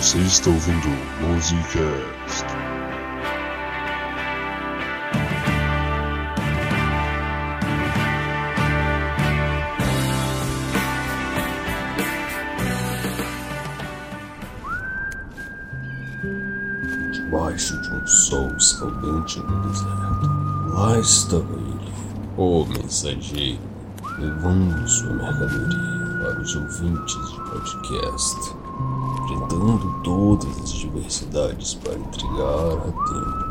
Você está ouvindo Musicast. Debaixo de um sol escaldante no deserto, lá estava ele, o mensageiro, levando sua mercadoria para os ouvintes de podcast, enfrentando todas as diversidades para entregar a tempo.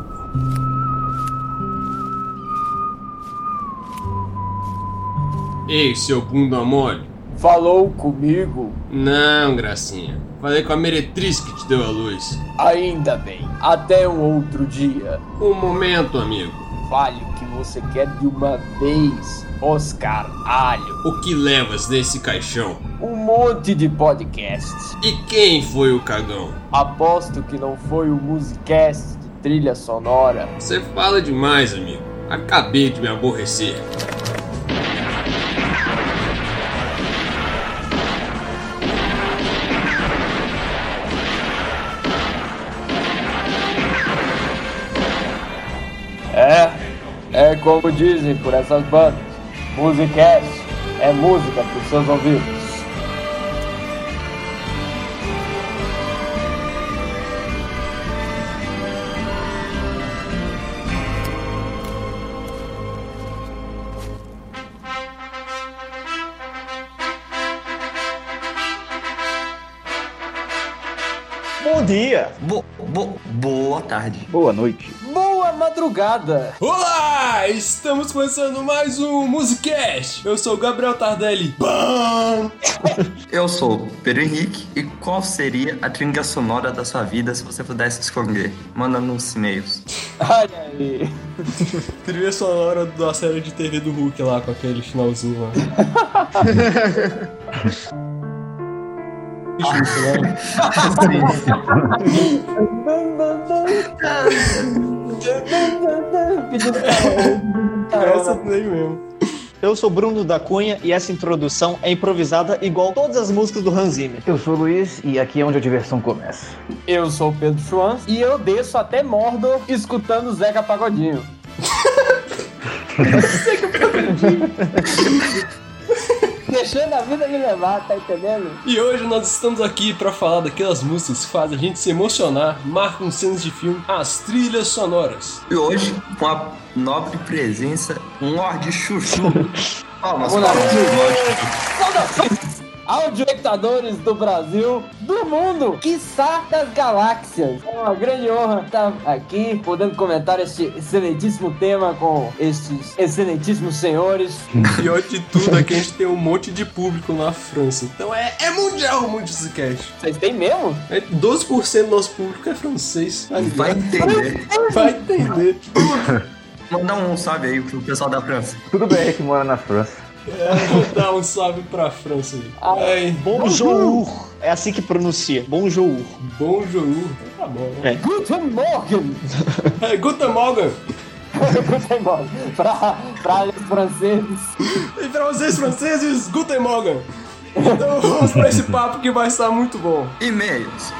Ei, seu bunda mole. Falou comigo? Não, gracinha. Falei com a meretriz que te deu a luz. Ainda bem. Até um outro dia. Um momento, amigo. Fale o que você quer de uma vez, Oscar Alho. O que levas nesse caixão? Um monte de podcasts. E quem foi o cagão? Aposto que não foi o Musicast de trilha sonora. Você fala demais, amigo. Acabei de me aborrecer. É, é como dizem por essas bandas. Musicast é música para os seus ouvidos. Tarde. boa noite. Boa madrugada! Olá! Estamos começando mais um Musicast. Eu sou o Gabriel Tardelli. Bam! Eu sou Pedro Henrique e qual seria a trilha sonora da sua vida se você pudesse escolher? Manda nos e-mails. Olha aí. Trilha sonora da série de TV do Hulk lá, com aquele finalzinho lá. Essa daí mesmo. Eu sou Bruno da Cunha e essa introdução é improvisada igual todas as músicas do Hans Zimmer. Eu sou o Luiz e aqui é onde a diversão começa. Eu sou o Pedro Schwanz e eu desço até Mordor escutando Zeca Pagodinho. Deixando a vida me levar, tá entendendo? E hoje nós estamos aqui pra falar daquelas músicas que fazem a gente se emocionar, marcam cenas de filme, as trilhas sonoras. E hoje, com a nobre presença, um Lorde Chuchu. Palmas, palmas, Lorde. Saudações, audioespectadores do Brasil, do mundo, quiçá das galáxias. É uma grande honra estar aqui, podendo comentar este excelentíssimo tema com estes excelentíssimos senhores. E pior de tudo é que a gente tem um monte de público na França. Então é, é mundial o Musicast. Vocês têm mesmo? É 12% do nosso público é francês. Vai entender. Vai entender. Manda um salve aí pro pessoal da França. Tudo bem que mora na França. É, vou dar um salve pra França aí. Ai, Bonjour. É assim que pronuncia. Bonjour. bonjour. Tá bom, né? Guten Morgen! É, Guten Morgen. Guten Morgen! Pra, pra os franceses. E pra vocês franceses, Guten Morgen. Então vamos pra esse papo que vai estar muito bom. E-mails.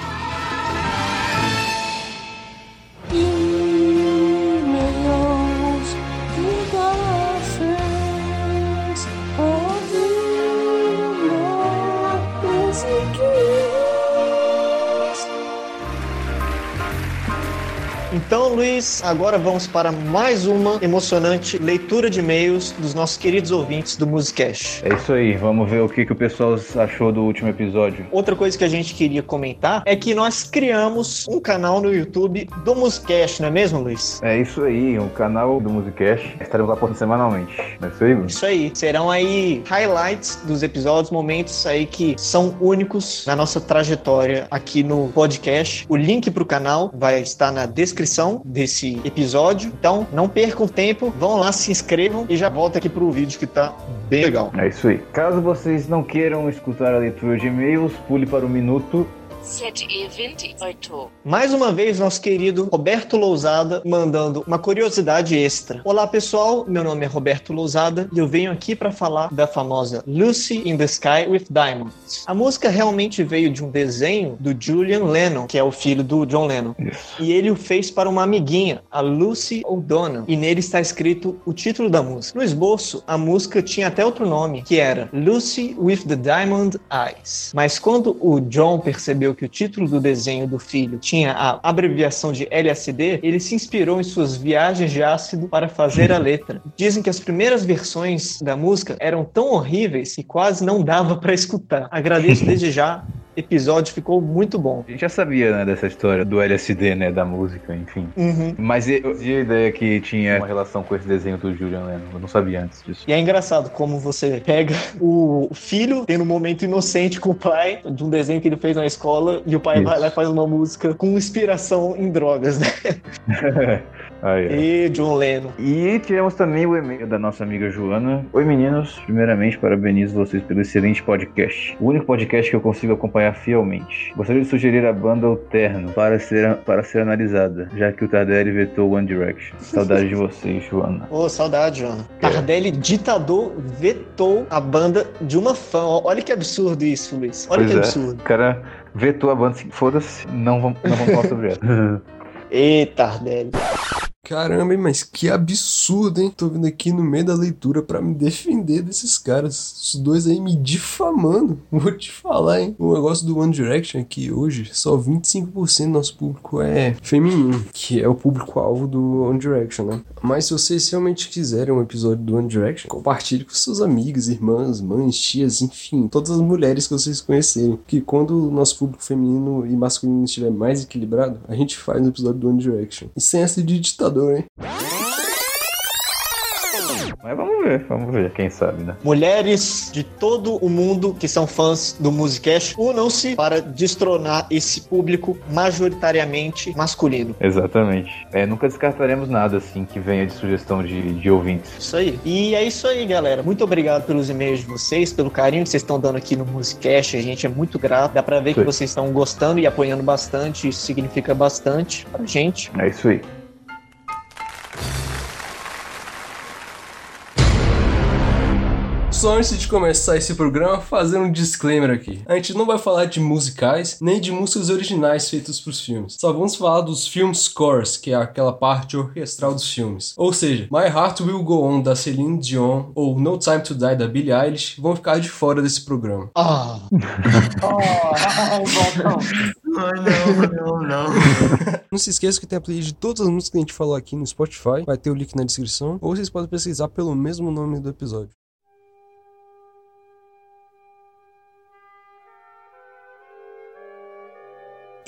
Então, Luiz, agora vamos para mais uma emocionante leitura de e-mails dos nossos queridos ouvintes do Musicast. É isso aí, vamos ver o que, que o pessoal achou do último episódio. Outra coisa que a gente queria comentar é que nós criamos um canal no YouTube do Musicast, não é mesmo, Luiz? É isso aí, o canal do Musicast. Estaremos lá postando semanalmente. Não é isso aí, Bruno? Isso aí. Serão aí highlights dos episódios, momentos aí que são únicos na nossa trajetória aqui no podcast. O link pro canal vai estar na descrição desse episódio. Então, não percam tempo, vão lá, se inscrevam e já volta aqui pro vídeo que tá bem legal. É isso aí. Caso vocês não queiram escutar a leitura de e-mails, pule para o minuto ZE28. Mais uma vez, nosso querido Roberto Lousada mandando uma curiosidade extra. Olá, pessoal. Meu nome é Roberto Lousada e eu venho aqui para falar da famosa Lucy in the Sky with Diamonds. A música realmente veio de um desenho do Julian Lennon, que é o filho do John Lennon. E ele o fez para uma amiguinha, a Lucy O'Donnell. E nele está escrito o título da música. No esboço, a música tinha até outro nome, que era Lucy with the Diamond Eyes. Mas quando o John percebeu que o título do desenho do filho tinha a abreviação de LSD, ele se inspirou em suas viagens de ácido para fazer a letra. Dizem que as primeiras versões da música eram tão horríveis que quase não dava para escutar. Agradeço desde já episódio ficou muito bom. A gente já sabia, né, dessa história do LSD, né, da música, enfim. Uhum. Mas eu tinha a ideia que tinha uma relação com esse desenho do Julian Lennon. Eu não sabia antes disso. E é engraçado como você pega o filho tendo um momento inocente com o pai de um desenho que ele fez na escola e o pai Isso. vai lá e faz uma música com inspiração em drogas, né? Aí, ó. E John Lennon. E tivemos também o e-mail da nossa amiga Joana. Oi meninos, primeiramente parabenizo vocês pelo excelente podcast. O único podcast que eu consigo acompanhar fielmente. Gostaria de sugerir a banda O Terno para ser, para ser analisada, já que o Tardelli vetou One Direction. Saudade de vocês, Joana. Ô, saudade, Joana. Tardelli, ditador, vetou a banda de uma fã. Olha que absurdo isso, Luiz. Olha Pois que é. absurdo. O cara vetou a banda, assim, foda-se, não vamos, não vamos falar sobre ela. Eita, Tardelli. Caramba, mas que absurdo, hein? Tô vindo aqui no meio da leitura pra me defender desses caras. Os dois aí me difamando. Vou te falar, hein? O negócio do One Direction é que hoje só 25% do nosso público é feminino, que é o público-alvo do One Direction, né? Mas se vocês realmente quiserem um episódio do One Direction, compartilhe com seus amigos, irmãs, mães, tias, enfim, todas as mulheres que vocês conhecerem. Que quando o nosso público feminino e masculino estiver mais equilibrado, a gente faz um episódio do One Direction. E sem essa de ditador, hein? Mas vamos ver, vamos ver, quem sabe, né? Mulheres de todo o mundo que são fãs do Musicast, unam-se para destronar esse público majoritariamente masculino. Exatamente. É, nunca descartaremos nada assim que venha de sugestão de, de ouvintes. Isso aí. E é isso aí, galera. Muito obrigado pelos e-mails de vocês, pelo carinho que vocês estão dando aqui no Musicast. A gente é muito grato. Dá pra ver que vocês estão gostando e apoiando bastante. Isso significa bastante pra gente. É isso aí. Só antes de começar esse programa, fazer um disclaimer aqui. A gente não vai falar de musicais, nem de músicas originais feitas pros filmes. Só vamos falar dos film scores, que é aquela parte orquestral dos filmes. Ou seja, My Heart Will Go On, da Celine Dion, ou No Time to Die, da Billie Eilish, vão ficar de fora desse programa. Ah, Oh. Oh, não, não, não. Não se esqueça que tem a playlist de todas as músicas que a gente falou aqui no Spotify, vai ter o link na descrição, ou vocês podem pesquisar pelo mesmo nome do episódio.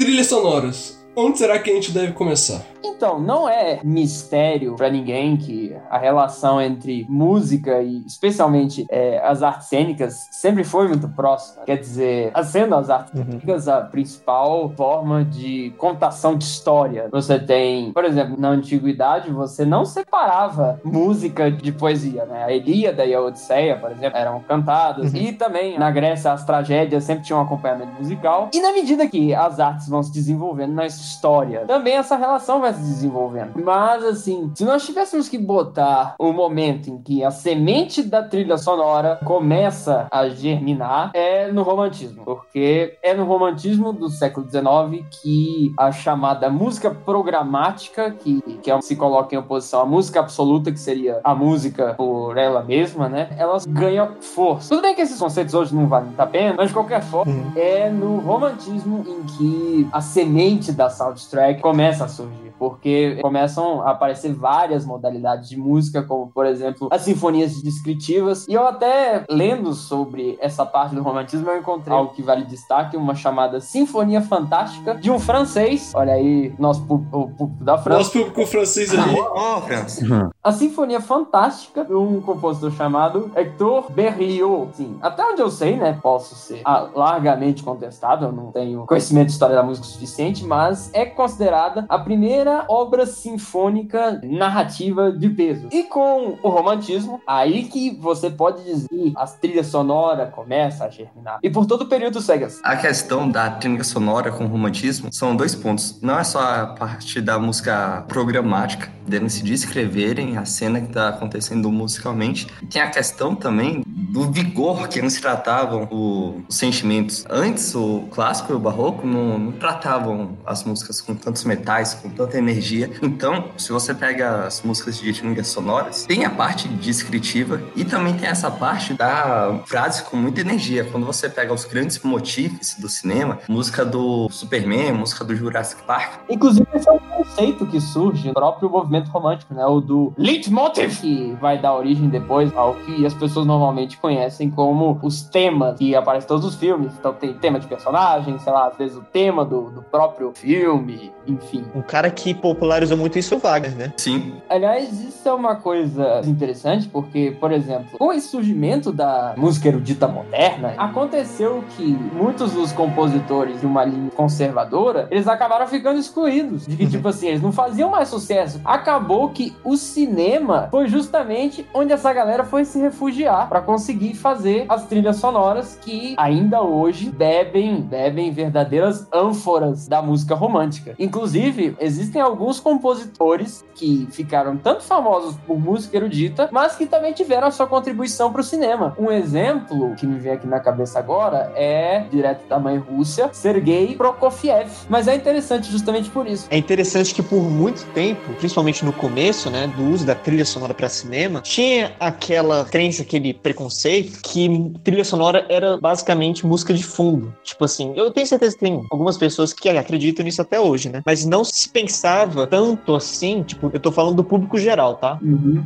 Trilhas sonoras. Onde será que a gente deve começar? Então, não é mistério pra ninguém que a relação entre música e, especialmente, é, as artes cênicas sempre foi muito próxima. Quer dizer, sendo as artes Uhum. cênicas a principal forma de contação de história. Você tem, por exemplo, na antiguidade, você não separava música de poesia, né? A Ilíada e a Odisseia, por exemplo, eram cantadas. Uhum. E também, na Grécia, as tragédias sempre tinham um acompanhamento musical. E na medida que as artes vão se desenvolvendo na história, também essa relação vai se desenvolvendo. Mas, assim, se nós tivéssemos que botar o momento em que a semente da trilha sonora começa a germinar, é no romantismo. Porque é no romantismo do século XIX que a chamada música programática, que, que é, se coloca em oposição à música absoluta, que seria a música por ela mesma, né? Elas ganham força. Tudo bem que esses conceitos hoje não valem a pena, mas de qualquer forma, Uhum. é no romantismo em que a semente da soundtrack começa a surgir, porque começam a aparecer várias modalidades de música, como por exemplo as sinfonias descritivas. E eu até lendo sobre essa parte do romantismo, eu encontrei algo que vale destaque, uma chamada Sinfonia Fantástica de um francês. Olha aí, nosso público da França. Nosso público francês ali. Ó, França. A Sinfonia Fantástica, de um compositor chamado Hector Berlioz. Sim, até onde eu sei, né, posso ser ah, largamente contestado, eu não tenho conhecimento de história da música suficiente, mas é considerada a primeira obra sinfônica narrativa de peso. E com o romantismo, aí que você pode dizer a trilha sonora começa a germinar. E por todo o período segue assim. A questão da trilha sonora com o romantismo são dois pontos. Não é só a parte da música programática, deles se descreverem a cena que está acontecendo musicalmente. Tem a questão também do vigor que eles tratavam os sentimentos. Antes, o clássico e o barroco não, não tratavam as músicas com tantos metais, com tanta energia. Então, se você pega as músicas de trilhas sonoras, tem a parte descritiva e também tem essa parte da frase com muita energia. Quando você pega os grandes motivos do cinema, música do Superman, música do Jurassic Park, Inclusive, esse é um conceito que surge no próprio movimento romântico, né? O do leitmotiv, que vai dar origem depois ao que as pessoas normalmente conhecem como os temas que aparecem em todos os filmes. Então tem tema de personagem, sei lá, às vezes o tema do, do próprio filme, enfim. Um cara que popularizou muito isso é o Wagner, né? sim, Aliás, isso é uma coisa interessante porque, por exemplo, com esse surgimento da música erudita moderna, aconteceu que muitos dos compositores de uma linha conservadora, eles acabaram ficando excluídos. De que, tipo assim, eles não faziam mais sucesso. Acabou que o cinema foi justamente onde essa galera foi se refugiar para conseguir fazer as trilhas sonoras que ainda hoje bebem, bebem verdadeiras ânforas da música romântica. Inclusive, existem alguns compositores que ficaram tanto famosos por música erudita, mas que também tiveram a sua contribuição para o cinema. Um exemplo que me vem aqui na cabeça agora é, direto da mãe Rússia, Sergei Prokofiev. Mas é interessante justamente por isso. É interessante que por muito tempo, principalmente no começo, né, do uso da trilha sonora para cinema, tinha aquela crença, aquele preconceito que trilha sonora era basicamente música de fundo. Tipo assim, eu tenho certeza que tem algumas pessoas que acreditam nisso até hoje, né? Mas não se pensava tanto assim, tipo, eu tô falando do público geral, tá?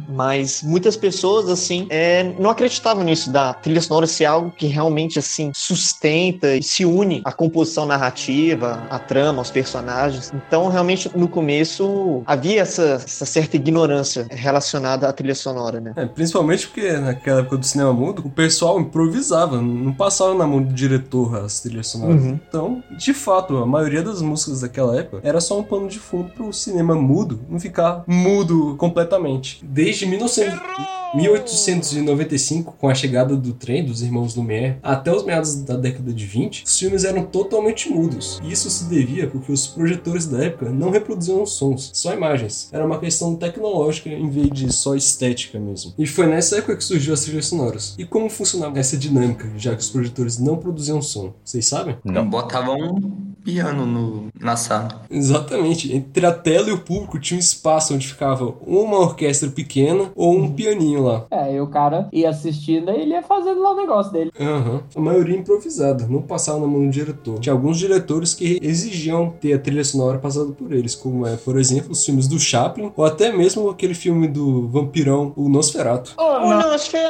Mas muitas pessoas, assim, é, não acreditavam nisso, da trilha sonora ser algo que realmente, assim, sustenta e se une à composição narrativa, à trama, aos personagens. Então, realmente, no começo, havia essa, essa certa ignorância relacionada à trilha sonora, né? É, principalmente porque naquela época do cinema mudo, o pessoal improvisava, não passava na mão do diretor as trilhas sonoras. Uhum. Então, de fato, a maioria das músicas daquela época era só um pano de fundo pro cinema mudo não ficar mudo completamente. Desde 1900 1895, com a chegada do trem dos irmãos Lumière, até os meados da década de 20, os filmes eram totalmente mudos. E isso se devia porque os projetores da época não reproduziam sons, só imagens. Era uma questão tecnológica em vez de só estética mesmo. E foi nessa época que surgiu as trilhas sonoras. E como funcionava essa dinâmica, já que os projetores não produziam som? Vocês sabem? Não. botava um piano no, na sala. Exatamente. Entre a tela e o público tinha um espaço onde ficava uma orquestra pequena ou um pianinho lá. É, e o cara ia assistindo e ele ia fazendo lá o negócio dele. Aham. A maioria improvisada, não passava na mão do diretor. Tinha alguns diretores que exigiam ter a trilha sonora passada por eles, como é, por exemplo, os filmes do Chaplin, ou até mesmo aquele filme do vampirão, o Nosferatu. O Nosferatu!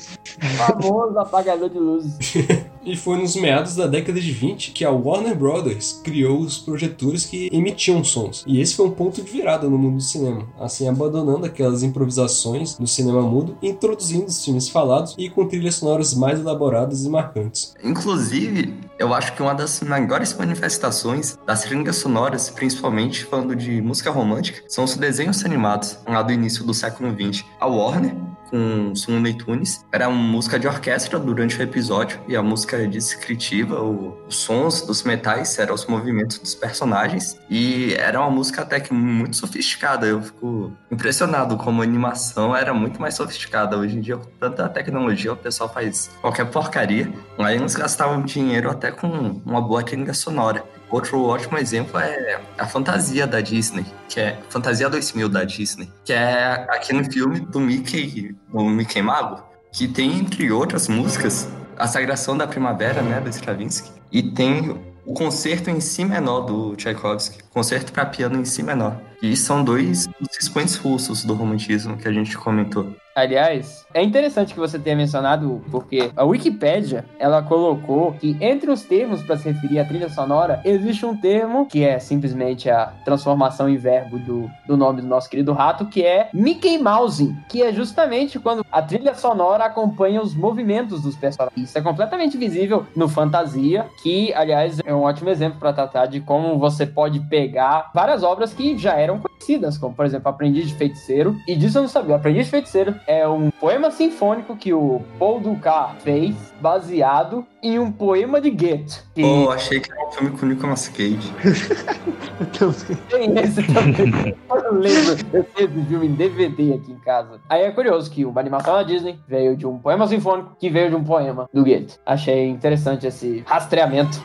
Famoso apagador de luzes. E foi nos meados da década de 20 que a Warner Brothers criou os projetores que emitiam sons. E esse foi um ponto de virada no mundo do cinema, assim abandonando aquelas improvisações do cinema mudo introduzindo os filmes falados e com trilhas sonoras mais elaboradas e marcantes. Inclusive, eu acho que uma das maiores manifestações das trilhas sonoras, principalmente falando de música romântica, são os desenhos animados lá do início do século XX. A Warner, com Looney Tunes, era uma música de orquestra durante o episódio e a música descritiva, o- os sons dos metais eram os movimentos dos personagens e era uma música até que muito sofisticada. Eu fico impressionado como a animação era muito mais sofisticada. Hoje em dia, com tanta tecnologia, o pessoal faz qualquer porcaria. Aí eles gastavam dinheiro até com uma boa trilha sonora. Outro ótimo exemplo é a fantasia da Disney, que é Fantasia 2000 da Disney, que é aquele filme do Mickey, do Mickey Mago, que tem, entre outras músicas, a Sagração da Primavera, né, do Stravinsky, e tem o concerto em si menor do Tchaikovsky, concerto para piano em si menor. E são dois dos expoentes russos do romantismo que a gente comentou. Aliás, é interessante que você tenha mencionado, porque a Wikipédia, ela colocou que entre os termos para se referir à trilha sonora, existe um termo que é simplesmente a transformação em verbo do, do nome do nosso querido rato, que é Mickey Mouse, que é justamente quando a trilha sonora acompanha os movimentos dos personagens. Isso é completamente visível no Fantasia, que, aliás, é um ótimo exemplo para tratar de como você pode pegar várias obras que já eram conhecidas, como, por exemplo, Aprendiz de Feiticeiro, e disso eu não sabia. Aprendiz de Feiticeiro é um poema sinfônico que o Paul Dukas fez, baseado em um poema de Goethe. Que Pô, achei que era um filme com Nicolas Cage. tem esse também. eu lembro, eu tenho esse filme em DVD aqui em casa. Aí é curioso que uma animação da Disney veio de um poema sinfônico que veio de um poema do Goethe. Achei interessante esse rastreamento.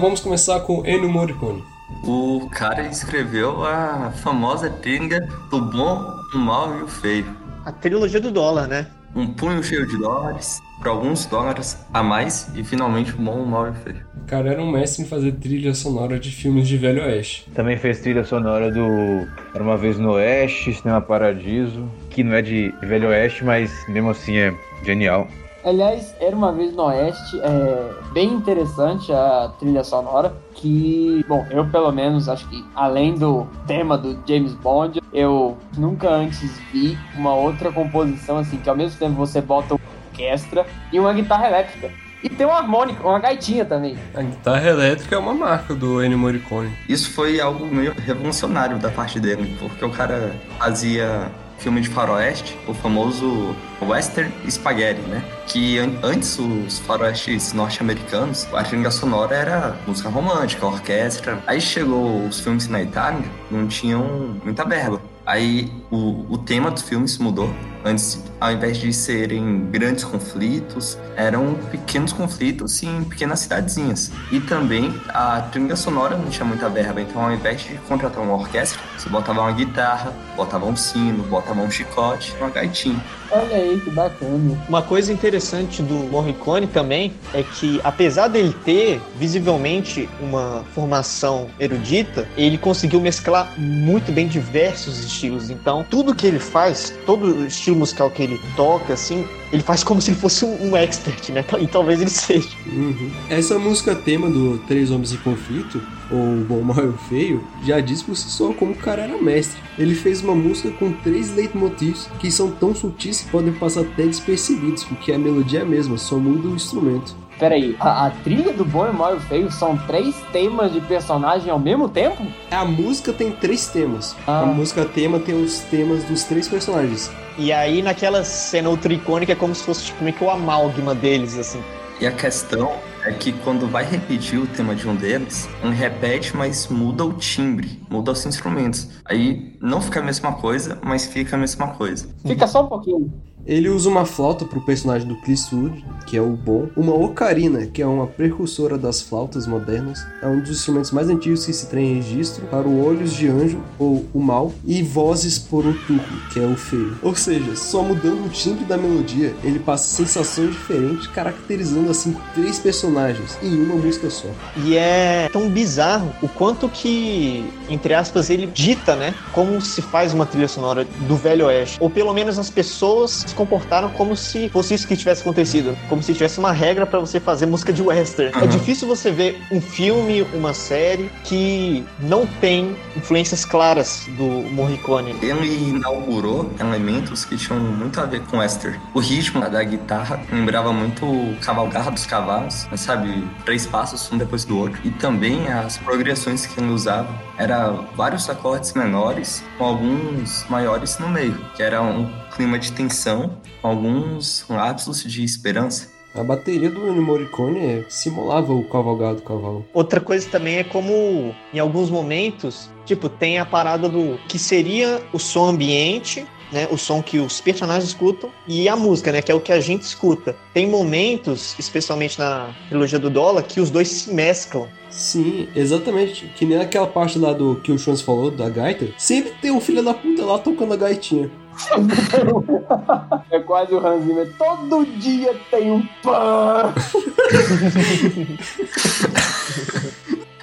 Então vamos começar com Ennio Morricone. O cara escreveu a famosa trilha do bom, o mal e o feio. A trilogia do dólar, né? Um punho cheio de dólares, por alguns dólares a mais, e finalmente o bom, o mal e o feio. O cara era um mestre em fazer trilha sonora de filmes de Velho Oeste. Também fez trilha sonora do Era Uma Vez no Oeste, Cinema Paradiso, que não é de Velho Oeste, mas mesmo assim é genial. Aliás, Era Uma Vez no Oeste, é bem interessante a trilha sonora, que, bom, eu pelo menos acho que além do tema do James Bond, eu nunca antes vi uma outra composição assim, que ao mesmo tempo você bota uma orquestra e uma guitarra elétrica. E tem uma harmônica, uma gaitinha também. A guitarra elétrica é uma marca do Ennio Morricone. Isso foi algo meio revolucionário da parte dele, porque o cara fazia filme de faroeste, o famoso western spaghetti, né? Que an antes os faroestes norte-americanos, a trilha sonora era música romântica, orquestra. Aí chegou os filmes na Itália, não tinham muita verba. Aí o, o tema dos filmes mudou. Antes, ao invés de serem grandes conflitos, eram pequenos conflitos em pequenas cidadezinhas. E também a trilha sonora não tinha muita verba, então ao invés de contratar uma orquestra, você botava uma guitarra, botava um sino, botava um chicote, uma gaitinha. Olha aí, que bacana. Uma coisa interessante do Morricone também é que, apesar dele ter visivelmente uma formação erudita, ele conseguiu mesclar muito bem diversos estilos. Então, tudo que ele faz, todo estilo musical que ele toca, assim, ele faz como se ele fosse um, um expert, né? E talvez ele seja. Uhum. Essa música tema do Três Homens em Conflito, ou O Bom, o Mal e o Feio, já diz por si só como o cara era mestre. Ele fez uma música com três leitmotivs que são tão sutis que podem passar até despercebidos, porque a melodia é a mesma, só muda o instrumento. Peraí, a, a trilha do Bom, o Mal e o Feio são três temas de personagem ao mesmo tempo? A música tem três temas. Ah. A música tema tem os temas dos três personagens. E aí, naquela cena ultra icônica, é como se fosse tipo, meio que o amálgama deles, assim. E a questão é que quando vai repetir o tema de um deles, um repete, mas muda o timbre, muda os instrumentos. Aí não fica a mesma coisa, mas fica a mesma coisa. Fica só um pouquinho. Ele usa uma flauta pro personagem do Clint Eastwood, que é o bom, uma ocarina, que é uma precursora das flautas modernas, é um dos instrumentos mais antigos que se tem registro, para o Olhos de Anjo, ou o Mal, e Vozes por um Turco, que é o feio. Ou seja, só mudando o timbre da melodia, ele passa sensações diferentes, caracterizando assim três personagens em uma música só. E é tão bizarro o quanto que, entre aspas, ele dita, né? Como se faz uma trilha sonora do Velho Oeste. Ou pelo menos as pessoas se comportaram como se fosse isso que tivesse acontecido. Como se tivesse uma regra pra você fazer música de western. É Uhum. difícil você ver um filme, uma série que não tem influências claras do Morricone. Ele inaugurou elementos que tinham muito a ver com Esther. O ritmo da guitarra lembrava muito o cavalgar dos cavalos, sabe, três passos um depois do outro. E também as progressões que ele usava era vários acordes menores com alguns maiores no meio, que era um clima de tensão, alguns lapsos de esperança. A bateria do Ennio Morricone é, simulava o cavalgado do cavalo. Outra coisa também é como, em alguns momentos, tipo, tem a parada do que seria o som ambiente né, o som que os personagens escutam e a música, né, que é o que a gente escuta. Tem momentos, especialmente na trilogia do Dólar, que os dois se mesclam. Sim, exatamente. Que nem aquela parte lá do que o Chance falou, da gaita. Sempre tem um filho da puta lá tocando a gaitinha. É quase o Hans Zimmer. Todo dia tem um pã.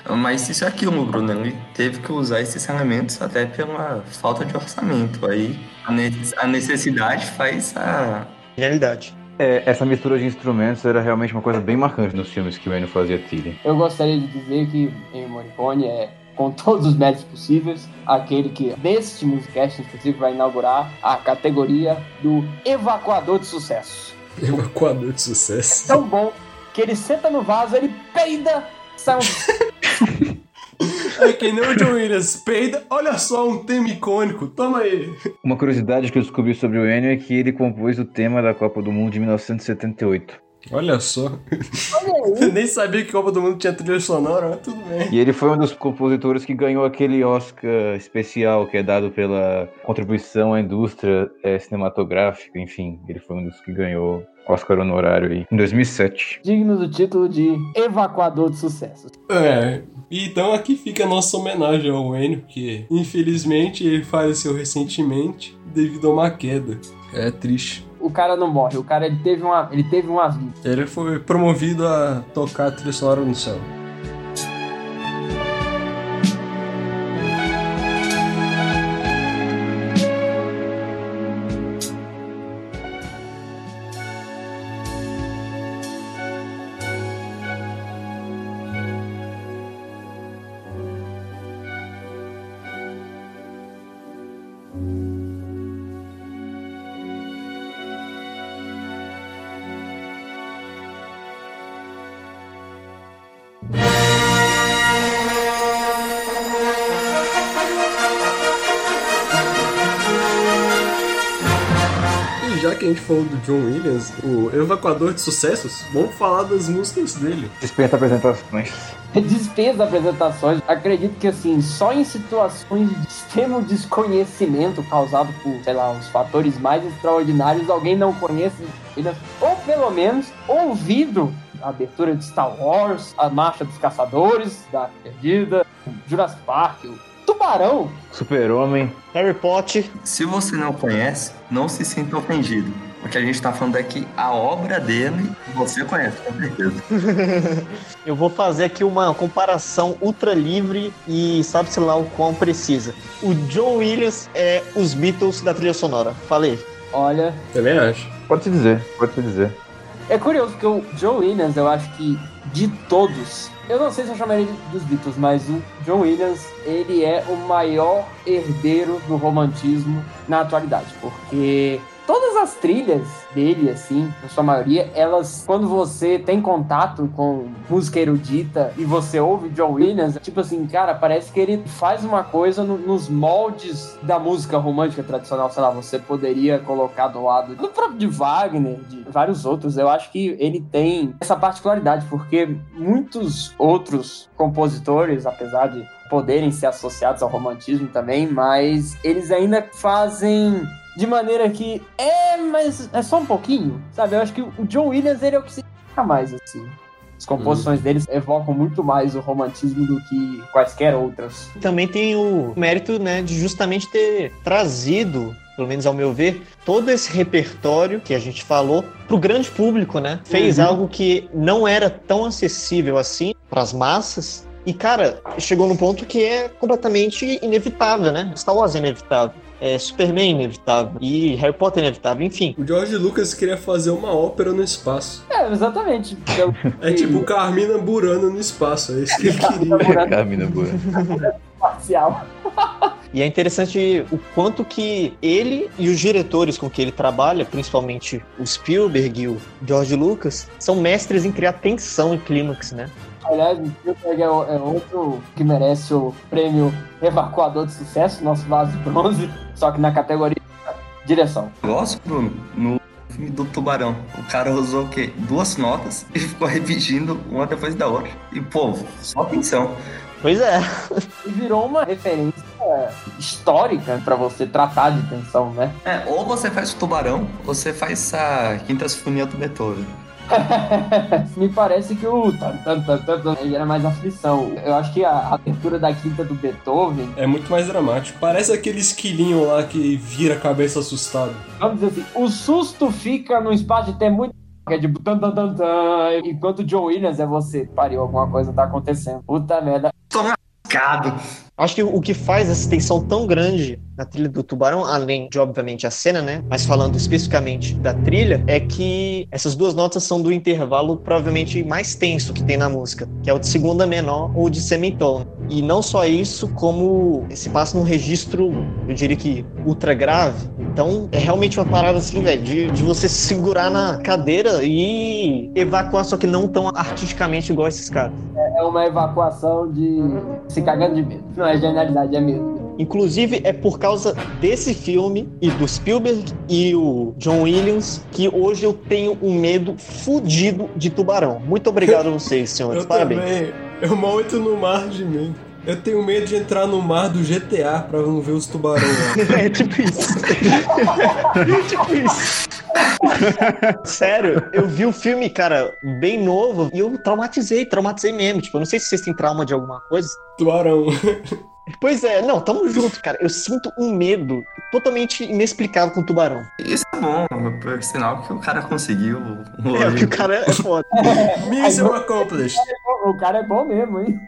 Mas isso é aquilo, Bruno. Ele teve que usar esses elementos até pela falta de orçamento. Aí a ne- a necessidade faz a. Realidade. É, essa mistura de instrumentos era realmente uma coisa bem marcante nos filmes que o Ennio fazia trilha. Eu gostaria de dizer que Ennio Morricone é, com todos os méritos possíveis, aquele que, neste musicast específico, vai inaugurar a categoria do evacuador de sucesso. Evacuador de sucesso. Tão bom que ele senta no vaso, ele peida, sai um É que nem o John Williams. Peida, olha só, um tema icônico. Toma aí. Uma curiosidade que eu descobri sobre o Ennio é que ele compôs o tema da Copa do Mundo de 1978. Olha só. Eu nem sabia que Copa do Mundo tinha trilha sonora, mas tudo bem. E ele foi um dos compositores que ganhou aquele Oscar especial que é dado pela contribuição à indústria eh, cinematográfica. Enfim, ele foi um dos que ganhou Oscar honorário aí em 2007. digno do título de evacuador de sucesso. É. Então aqui fica a nossa homenagem ao Enio, que infelizmente ele faleceu recentemente devido a uma queda. É triste. O cara não morre, o cara ele teve uma, ele teve uma vida. Ele foi promovido a tocar a trilha sonora no céu. Do John Williams, o evacuador de sucessos, vamos falar das músicas dele. Dispensa apresentações. Dispensa apresentações. Acredito que assim, só em situações de extremo desconhecimento causado por, sei lá, os fatores mais extraordinários, alguém não conhece, ou pelo menos ouvido a abertura de Star Wars, a Marcha dos Caçadores, da Perdida, Jurassic Park, o Tubarão. Super-Homem. Harry Potter. Se você não conhece, não se sinta ofendido. O que a gente tá falando é que a obra dele você conhece, com certeza. Eu vou fazer aqui uma comparação ultra livre e sabe-se lá o quão precisa. O John Williams é os Beatles da trilha sonora. Falei. Olha, Também acho. Pode-se dizer, pode-se dizer. É curioso porque o John Williams, eu acho que de todos, eu não sei se eu chamaria ele dos Beatles, mas o John Williams, ele é o maior herdeiro do romantismo na atualidade, porque todas as trilhas dele, assim, na sua maioria, elas, quando você tem contato com música erudita e você ouve John Williams, tipo assim, cara, parece que ele faz uma coisa no- nos moldes da música romântica tradicional, sei lá, você poderia colocar do lado do próprio de Wagner, de vários outros. Eu acho que ele tem essa particularidade, porque muitos outros compositores, apesar de poderem ser associados ao romantismo também, mas eles ainda fazem de maneira que é, mas é só um pouquinho, sabe? Eu acho que o John Williams ele é o que se destaca mais assim. As composições deles evocam muito mais o romantismo do que quaisquer outras. Também tem o mérito, né, de justamente ter trazido, pelo menos ao meu ver, todo esse repertório que a gente falou pro grande público, né? Fez Uhum. algo que não era tão acessível assim pras massas. E, cara, chegou num ponto que é completamente inevitável, né? Star Wars é inevitável. É Superman inevitável. E Harry Potter inevitável, enfim. O George Lucas queria fazer uma ópera no espaço. É, exatamente. Eu, É tipo Carmina Burana no espaço, é isso que ele queria. Carmina Boa. parcial. E é interessante o quanto que ele e os diretores com que ele trabalha, principalmente o Spielberg e o George Lucas, são mestres em criar tensão e clímax, né? Aliás, o Spielberg é, o- é outro que merece o prêmio Evacuador de Sucesso, nosso vaso de bronze, só que na categoria direção. Negócio, Bruno, no filme do Tubarão, o cara usou o quê? Duas notas e ficou repetindo uma depois da outra. E, pô, só atenção. Pois é. E virou uma referência histórica pra você tratar de tensão, né? É, ou você faz o tubarão, ou você faz a quinta sinfonia do Beethoven. Me parece que o tan, tan, tan, tan, tan, ele era mais aflição. Eu acho que a abertura da quinta do Beethoven, É muito mais dramático. Parece aquele esquilinho lá que vira a cabeça assustado. vamos dizer assim, o susto fica num espaço de tempo muito que é tipo tan, tan, tan, tan, enquanto o John Williams é você, pariu, alguma coisa tá acontecendo. Puta merda. Cado. Acho que o que faz essa tensão tão grande na trilha do Tubarão, além de, obviamente, a cena, né? Mas falando especificamente da trilha, é que essas duas notas são do intervalo provavelmente mais tenso que tem na música, que é o de segunda menor ou de semitom. E não só isso, como se passa num registro, eu diria que ultra grave. Então, é realmente uma parada assim, velho, de, de você se segurar na cadeira e evacuar, só que não tão artisticamente igual esses caras. É uma evacuação de se cagando de medo. Não é genialidade, é medo. Inclusive, é por causa desse filme e do Spielberg e o John Williams que hoje eu tenho um medo fudido de tubarão. Muito obrigado a vocês, senhores. Eu Parabéns. também. Eu mal entro no mar de medo. Eu tenho medo de entrar no mar do GTA pra não ver os tubarões lá. É tipo isso. tipo isso. Sério, eu vi o filme, cara, bem novo e eu traumatizei, traumatizei mesmo. Tipo, eu não sei se vocês têm trauma de alguma coisa. Tubarão. Pois é, não, tamo junto, cara. Eu sinto um medo totalmente inexplicável com tubarão. Isso é bom, por sinal que o cara conseguiu. É, o que o cara é foda. Mission accomplished. O cara é bom mesmo, hein?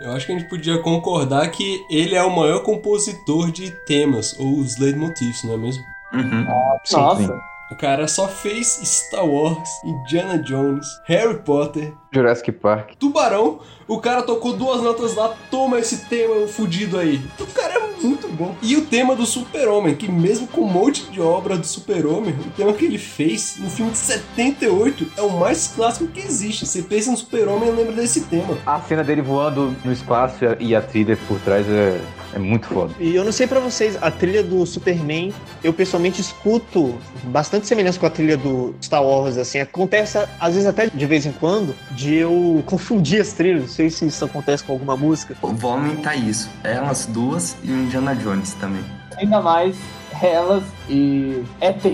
Eu acho que a gente podia concordar que ele é o maior compositor de temas, ou os leitmotifs, não é mesmo? Uhum. Nossa. O cara só fez Star Wars, Indiana Jones, Harry Potter, Jurassic Park. Tubarão. O cara tocou duas notas lá, toma esse tema fudido aí. O cara é muito bom. E o tema do Super-Homem, que mesmo com um monte de obra do Super-Homem, o tema que ele fez no filme de 78 é o mais clássico que existe. Você pensa no Super-Homem e lembra desse tema. A cena dele voando no espaço e a trilha por trás é, é muito foda. E eu não sei pra vocês, a trilha do Superman, eu pessoalmente escuto bastante semelhança com a trilha do Star Wars, assim. Acontece, às vezes até de vez em quando, de eu confundir as trilhas. Não sei se isso acontece com alguma música. Vou aumentar isso. Elas duas e o Indiana Jones também. Ainda mais elas e ET.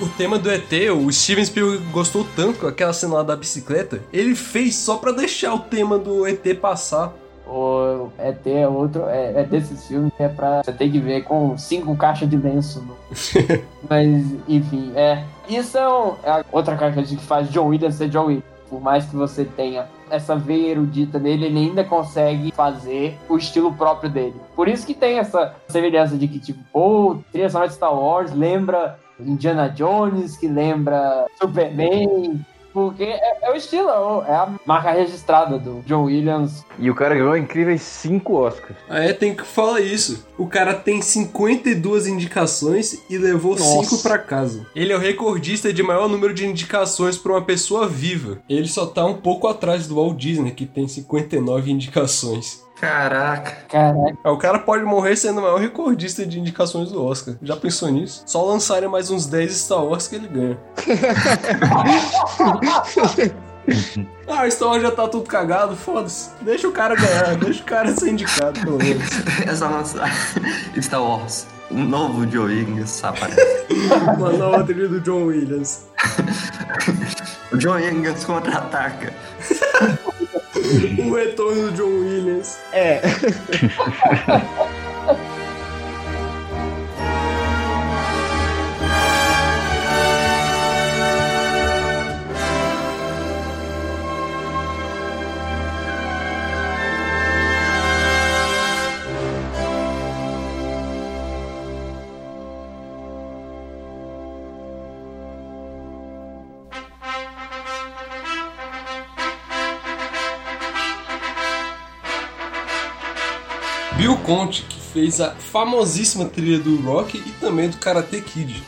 O tema do ET, o Steven Spielberg gostou tanto com aquela cena lá da bicicleta, ele fez só pra deixar o tema do ET passar. O ET é outro, é, é desses filmes que é pra você ter que ver com cinco caixas de lenço. no- Mas, enfim, é. Isso é, um- é outra característica que faz John Williams ser John Williams. Por mais que você tenha essa veia erudita dele, ele ainda consegue fazer o estilo próprio dele. Por isso que tem essa semelhança de que, tipo, pô, trilha sonora de Star Wars lembra Indiana Jones, que lembra Superman, porque é, é o estilo, é a marca registrada do John Williams. E o cara ganhou incríveis 5 Oscars. Ah, é, tem que falar isso. O cara tem 52 indicações e levou Nossa. 5 pra casa. Ele é o recordista de maior número de indicações pra uma pessoa viva. Ele só tá um pouco atrás do Walt Disney, que tem 59 indicações. Caraca. Caraca, Ah, O cara pode morrer sendo o maior recordista de indicações do Oscar. Já pensou nisso? Só lançarem mais uns 10 Star Wars que ele ganha. ah, o Star Wars já tá tudo cagado, foda-se. Deixa o cara ganhar, deixa o cara ser indicado, pelo menos. Essa nossa. Star Wars. Um novo Joe Williams aparece. Uma nova trilha do John Williams. o Joe Williams contra-ataca. O retorno do John Williams. É. Conte, que fez a famosíssima trilha do Rock e também do Karate Kid.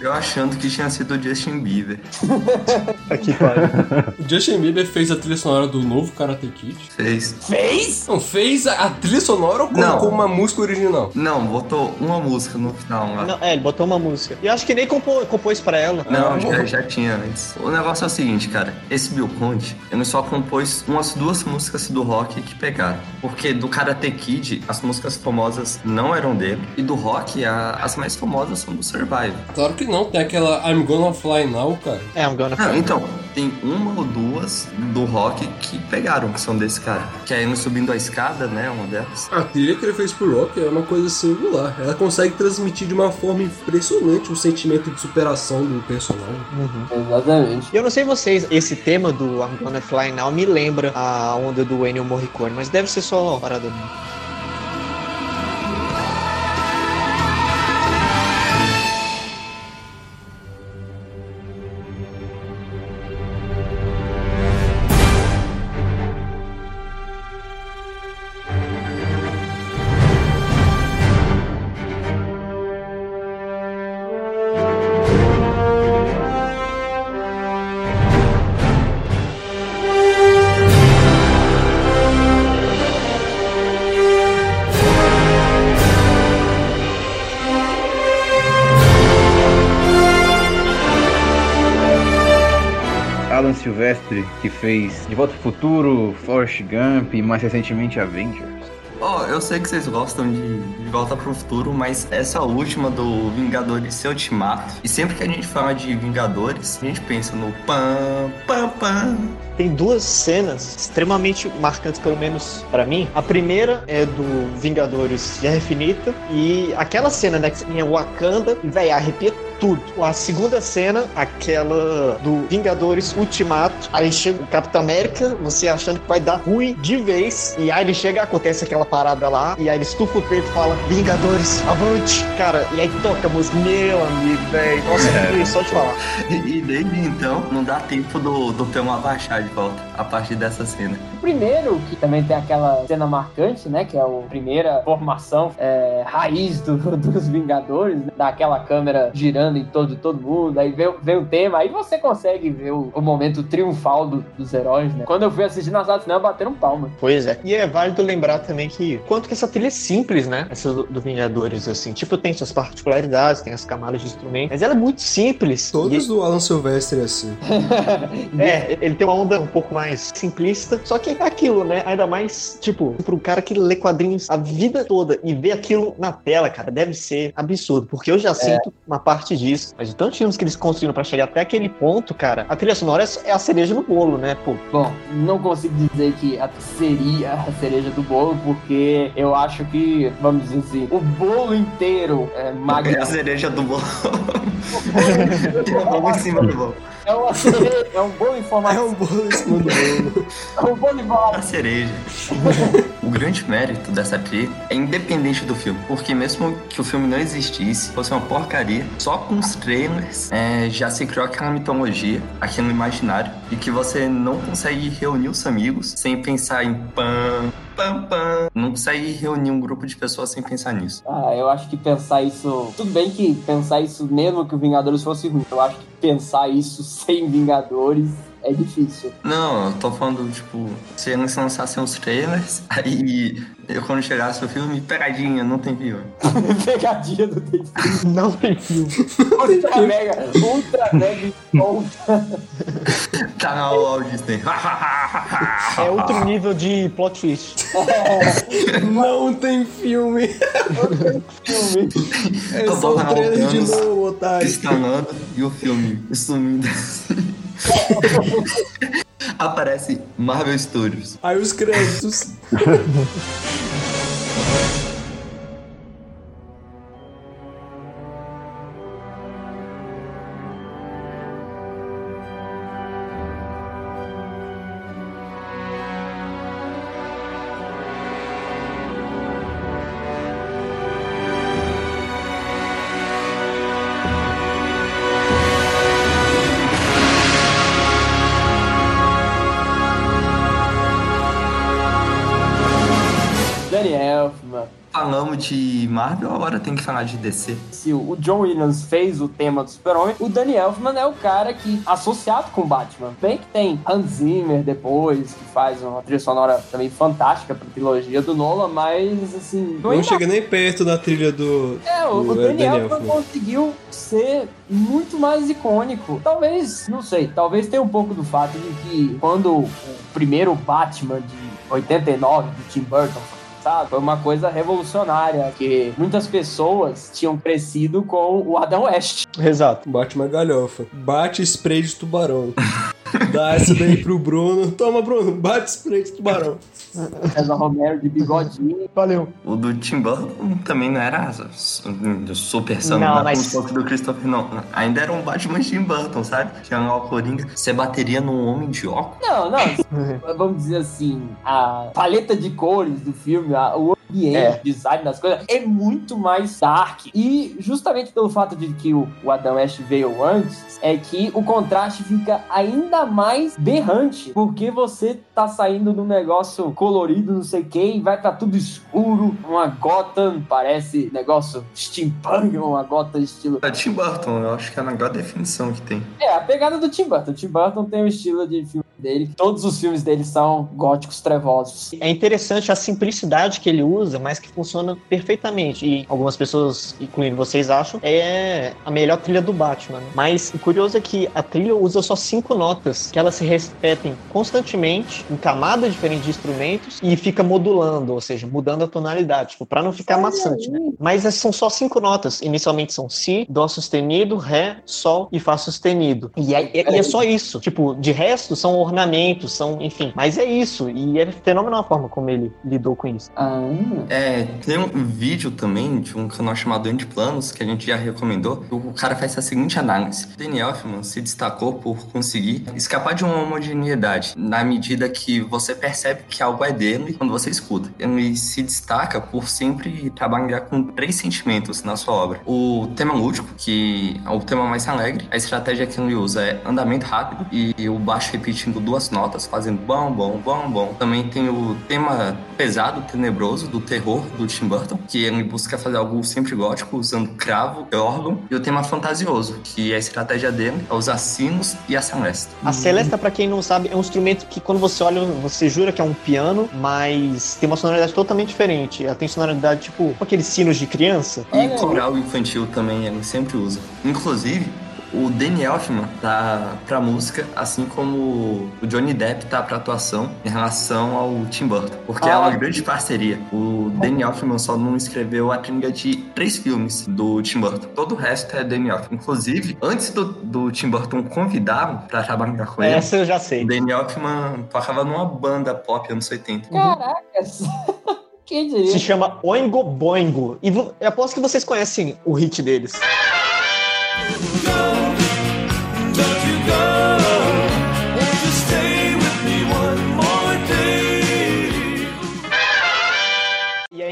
Eu achando que tinha sido o Justin Bieber. Aqui, pariu. O Justin Bieber fez a trilha sonora do novo Karate Kid. Fez. Fez? Não, fez a, a trilha sonora ou colocou Não. uma música original? Não, botou uma música no final lá. Não, é, ele botou uma música. E eu acho que nem compô, compôs pra ela. Não, Ah, já, já tinha antes. O negócio é o seguinte, cara. Esse Bill Conte, ele só compôs umas duas músicas do rock que pegaram. Porque do Karate Kid, as músicas famosas não eram dele. E do rock, a- as mais famosas são do Survive. Claro que não, tem aquela I'm Gonna Fly Now, cara. É, I'm gonna Não, então, tem uma ou duas do rock que pegaram, que são desse cara. Que é indo subindo a escada, né? Uma delas. A trilha que ele fez pro Rock é uma coisa singular. Ela consegue transmitir de uma forma impressionante o sentimento de superação do personagem. Exatamente. E eu não sei vocês, esse tema do I'm Gonna Fly Now me lembra a onda do Ennio Morricone, mas deve ser só parada minha. Fez De Volta ao Futuro, Forrest Gump e mais recentemente Avengers. Ó, eu sei que vocês gostam de, de Volta pro Futuro, mas essa última do Vingadores Seu Ultimato. E sempre que a gente fala de Vingadores, a gente pensa no pam, pam, pam. Tem duas cenas extremamente marcantes, pelo menos pra mim. A primeira é do Vingadores Guerra Infinita e aquela cena, né, que em Wakanda, e velho, arrepia tudo. A segunda cena, aquela do Vingadores Ultimato, aí chega o Capitão América, você achando que vai dar ruim de vez, e aí ele chega, acontece aquela parada lá, e aí ele estufa o peito e fala, Vingadores, avante! Cara, e aí toca a música, meu amigo, velho, nossa, É. só de falar. E, desde então, não dá tempo do, do Pelma abaixar de volta, a partir dessa cena. O primeiro, que também tem aquela cena marcante, né? Que é a primeira formação é, raiz do- dos Vingadores, né, daquela câmera girando em todo todo mundo, aí vem, vem o tema, aí você consegue ver o, o momento triunfal do- dos heróis, né? Quando eu fui assistir na sala de cinema, bateram palma. Pois é. E é válido lembrar também que quanto que essa trilha é simples, né? Essa do, do Vingadores, assim. Tipo, tem suas particularidades, tem as camadas de instrumento, mas ela é muito simples. Todos E- do Alan Silvestre é assim. É, ele tem uma onda um pouco mais simplista, só que é aquilo, né? Ainda mais, tipo, pro cara que lê quadrinhos a vida toda e vê aquilo na tela, cara, deve ser absurdo, porque eu já sinto uma parte disso, mas de tantos filmes que eles construíram pra chegar até aquele ponto, cara, a trilha sonora é a cereja no bolo, né, pô? Bom, não consigo dizer que a- seria a cereja do bolo, porque eu acho que, vamos dizer assim, o bolo inteiro é É a magnífico. cereja do bolo. Vamos em cima do bolo. É, uma cereja, é um bolo em formato. É um bolo em cima do bolo. É um bolo em formato. A cereja. o grande mérito dessa trilha é independente do filme. Porque mesmo que o filme não existisse, fosse uma porcaria, só com os trailers é, já se criou aquela mitologia, aquele imaginário, e que você não consegue reunir os amigos sem pensar em pam, pam, pam. Não consegue reunir um grupo de pessoas sem pensar nisso. Ah, eu acho que pensar isso. Tudo bem que pensar isso mesmo que o Vingadores fosse ruim. Eu acho que pensar isso sem Vingadores é difícil. Não, eu tô falando, tipo, se eles lançassem os trailers, aí eu quando chegasse o filme, pegadinha, não tem filme. Pegadinha do Tem Não tem filme. Ultra Mega, Ultra Mega Ultra. Tá na Walt Disney. É outro nível de plot twist. Não tem filme. filme. É Tô só o falando trailer de novo, otário. Estalando e o filme sumindo. Aparece Marvel Studios. Aí os créditos. Marvel, agora tem que falar de DC. Se o John Williams fez o tema do Super-Homem, o Danny Elfman é o cara que, associado com o Batman, bem que tem Hans Zimmer depois, que faz uma trilha sonora também fantástica pra trilogia do Nolan, mas assim. Não chega nem perto da trilha do. É, o, do o Danny Danny Elfman Elfman. conseguiu ser muito mais icônico. Talvez, não sei, talvez tenha um pouco do fato de que quando o primeiro Batman de 89 do Tim Burton foi lançado, foi uma coisa revolucionária, que muitas pessoas tinham crescido com o Adam West. Exato. Bate uma galhofa. Bate spray de tubarão. Dá essa daí pro Bruno. Toma, Bruno, bate spray de tubarão. César Romero de bigodinho. Valeu. O do Tim Burton também não era su- super santo, Não, não, mas- do Christopher não. Ainda era um Batman Tim Burton, sabe? Tinha o Coringa. Você bateria num homem de óculos? Não, não, vamos dizer assim, a paleta de cores do filme, a- o ambiente, É. o design das coisas é muito mais dark. E justamente pelo fato de que o, o Adam West veio antes, é que o contraste fica ainda mais berrante, porque você tá saindo de um negócio colorido, não sei o que, e vai pra tudo escuro, uma Gotham, parece negócio steampunk, uma Gotham estilo É Tim Burton, eu acho que é a melhor definição que tem. é, a pegada do Tim Burton. O Tim Burton tem o estilo de filme dele. Todos os filmes dele são góticos trevosos. É interessante a simplicidade que ele usa, mas que funciona perfeitamente. E algumas pessoas, incluindo vocês, acham é a melhor trilha do Batman. Mas o curioso é que a trilha usa só cinco notas, que elas se repetem constantemente em camadas diferentes de instrumentos e fica modulando, ou seja, mudando a tonalidade, tipo, para não ficar maçante, né? Mas essas são só cinco notas. Inicialmente são Si, Dó sustenido, Ré, Sol e Fá sustenido. E é, e é só isso. Tipo, de resto são ornamentos, são, enfim. Mas é isso. E é fenomenal a forma como ele lidou com isso. Ah, É, tem um vídeo também de um canal chamado Andy Planos, que a gente já recomendou. O cara faz a seguinte análise. Danny Elfman se destacou por conseguir escapar de uma homogeneidade, na medida que você percebe que algo é dele quando você escuta. Ele se destaca por sempre trabalhar com três sentimentos na sua obra. O tema lúdico, que é o tema mais alegre. A estratégia que ele usa é andamento rápido e o baixo repetindo duas notas, fazendo bom, bom, bom, bom. Também tem o tema pesado, tenebroso, do terror do Tim Burton, que ele busca fazer algo sempre gótico, usando cravo e órgão. E o tema fantasioso, que a estratégia dele é usar sinos e a celeste. A celesta, pra quem não sabe, é um instrumento que quando você olha, você jura que é um piano, mas tem uma sonoridade totalmente diferente. Ela tem sonoridade tipo aqueles sinos de criança. E coral infantil também ele sempre usa. Inclusive, o Danny Elfman tá pra música, assim como o Johnny Depp tá pra atuação em relação ao Tim Burton. Porque é Ah. uma grande parceria. O Danny Elfman só não escreveu a trilha de três filmes do Tim Burton. Todo o resto é Danny Elfman. Inclusive, antes do, do Tim Burton convidá-lo pra trabalhar com ele, Essa eu já o sei. Danny Elfman tocava numa banda pop anos 80. Caracas! Quem diria? Se chama Oingo Boingo. E aposto que vocês conhecem o hit deles. E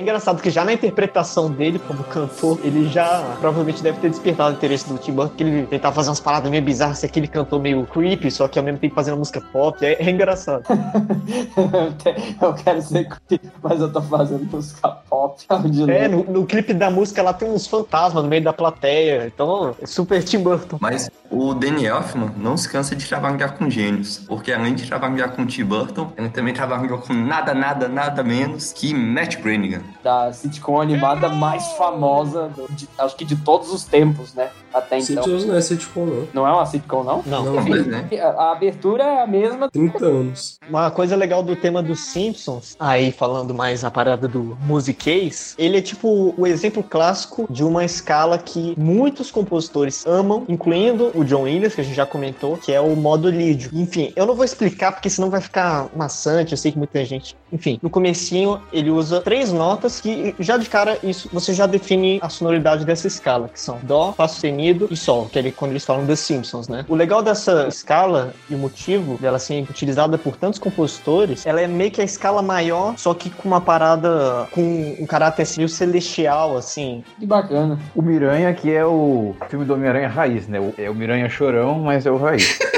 engraçado que já na interpretação dele como cantor, ele já provavelmente deve ter despertado o interesse do Tim Burton, que ele tentava fazer umas paradas meio bizarras, aquele cantor meio creepy, só que ao mesmo tempo fazendo música pop. É, é engraçado. Eu quero ser creep, mas eu tô fazendo música pop. De É, novo. no, no clipe da música lá tem uns fantasmas no meio da plateia. Então, é super Tim Burton. Mas o Danny Elfman não se cansa de trabalhar com gênios, porque além de trabalhar com Tim Burton, ele também trabalhou com nada, nada, nada menos que Matt Groening. Da sitcom animada mais famosa, de- acho que de todos os tempos, né? Até então. Simpsons não é sitcom, não. Não é uma sitcom, não? Não. Não, Pois é. A, a abertura é a mesma. 30 anos. Uma coisa legal do tema dos Simpsons, aí falando mais a parada do musiquês, ele é tipo o exemplo clássico de uma escala que muitos compositores amam, incluindo o John Williams, que a gente já comentou, que é o modo lídio. Enfim, eu não vou explicar porque senão vai ficar maçante, eu sei que muita gente... Enfim, no comecinho ele usa três notas que já de cara isso você já define a sonoridade dessa escala, que são Dó, Fá sustenido e Sol, que é quando eles falam dos Simpsons, né? O legal dessa escala e o motivo dela ser utilizada por tantos compositores, ela é meio que a escala maior, só que com uma parada com um caráter assim, meio celestial, assim. Que bacana. O Miranha, que é o filme do Homem-Aranha Raiz, né? O- É o Miranha Chorão, mas é o Raiz.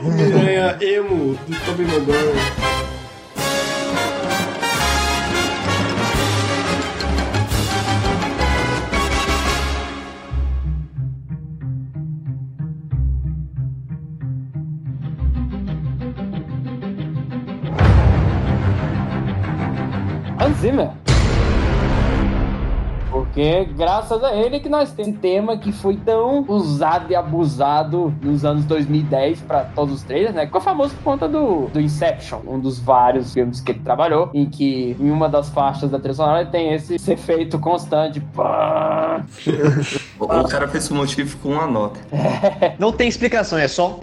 O Miranha emo do Tobey Maguire. Porque graças a ele que nós temos esse tema que foi tão usado e abusado nos anos 2010 para todos os trailers, né? Ficou famoso por conta do, do Inception, um dos vários filmes que ele trabalhou, em que em uma das faixas da trilha sonora tem esse, esse efeito constante. Pá! O, o cara fez o motivo com uma nota. Não tem explicação, é só.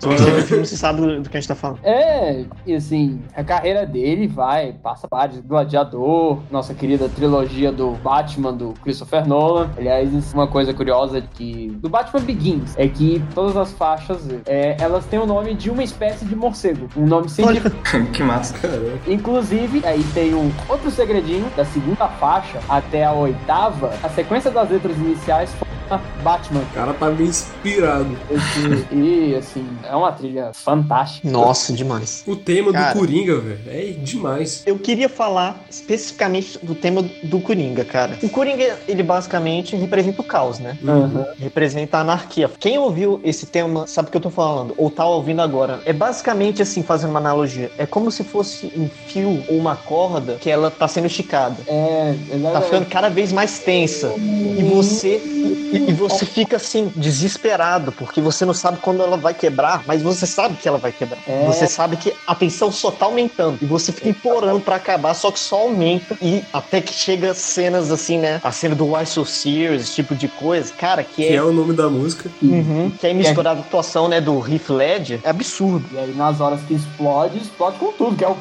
Se você viu o filme, você sabe do, do que a gente tá falando. É, e assim, a carreira dele vai, passa vários. Gladiador, nossa querida trilogia do Batman do Christopher Nolan. Aliás, uma coisa curiosa que do Batman Begins é que todas as faixas, é, elas têm o nome de uma espécie de morcego. Um nome científico. que massa. Inclusive, aí tem um outro segredinho da segunda faixa até a oitava. A sequência das letras iniciais foi Batman. O cara tá bem inspirado. Esse- e assim, é uma trilha fantástica. Nossa, demais. O tema Cara. do Coringa, velho, é demais. Eu queria falar especificamente do tema do Coringa, cara. O Coringa, ele basicamente representa o caos, né? Aham. Representa a anarquia. Quem ouviu esse tema sabe o que eu tô falando, ou tá ouvindo agora. É basicamente assim, fazendo uma analogia. É como se fosse um fio ou uma corda que ela tá sendo esticada. É, Tá exatamente. ficando cada vez mais tensa. E você, e, você fica assim, desesperado, porque você não sabe quando ela vai quebrar, mas você sabe que ela vai quebrar. É. Você sabe que a tensão só tá aumentando. E você fica implorando pra acabar, só que só aumenta. E até que chega cenas assim, né? A cena do Why So Serious, esse tipo de coisa. Cara, que Que é. é o nome da música. Uhum, que é misturada a atuação, né, do Heath Ledger, é absurdo. E aí, nas horas que explode, explode com tudo, que é o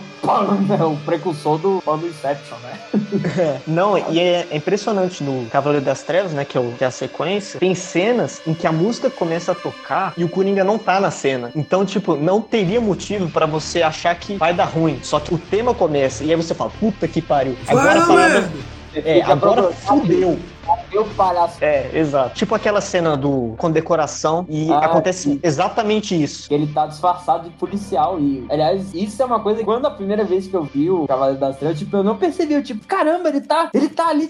né? O precursor do pão do Inception, né? Não, e é, é impressionante no Cavaleiro das Trevas, né, que é, o, que é a sequência, tem cenas em que a música começa a tocar e o Coringa não tá na cena. Então, tipo, não teria motivo pra você achar que vai dar ruim. Só que o tema começa e aí você fala, puta que pariu. Agora a! É, agora fudeu. Eu palhaço. É, exato. Tipo aquela cena do condecoração e Ah, acontece sim. exatamente isso. Que ele tá disfarçado de policial. E, aliás, isso é uma coisa que quando a primeira vez que eu vi o Cavaleiro das Trevas, tipo, eu não percebi. Eu, tipo, caramba, ele tá, ele tá ali.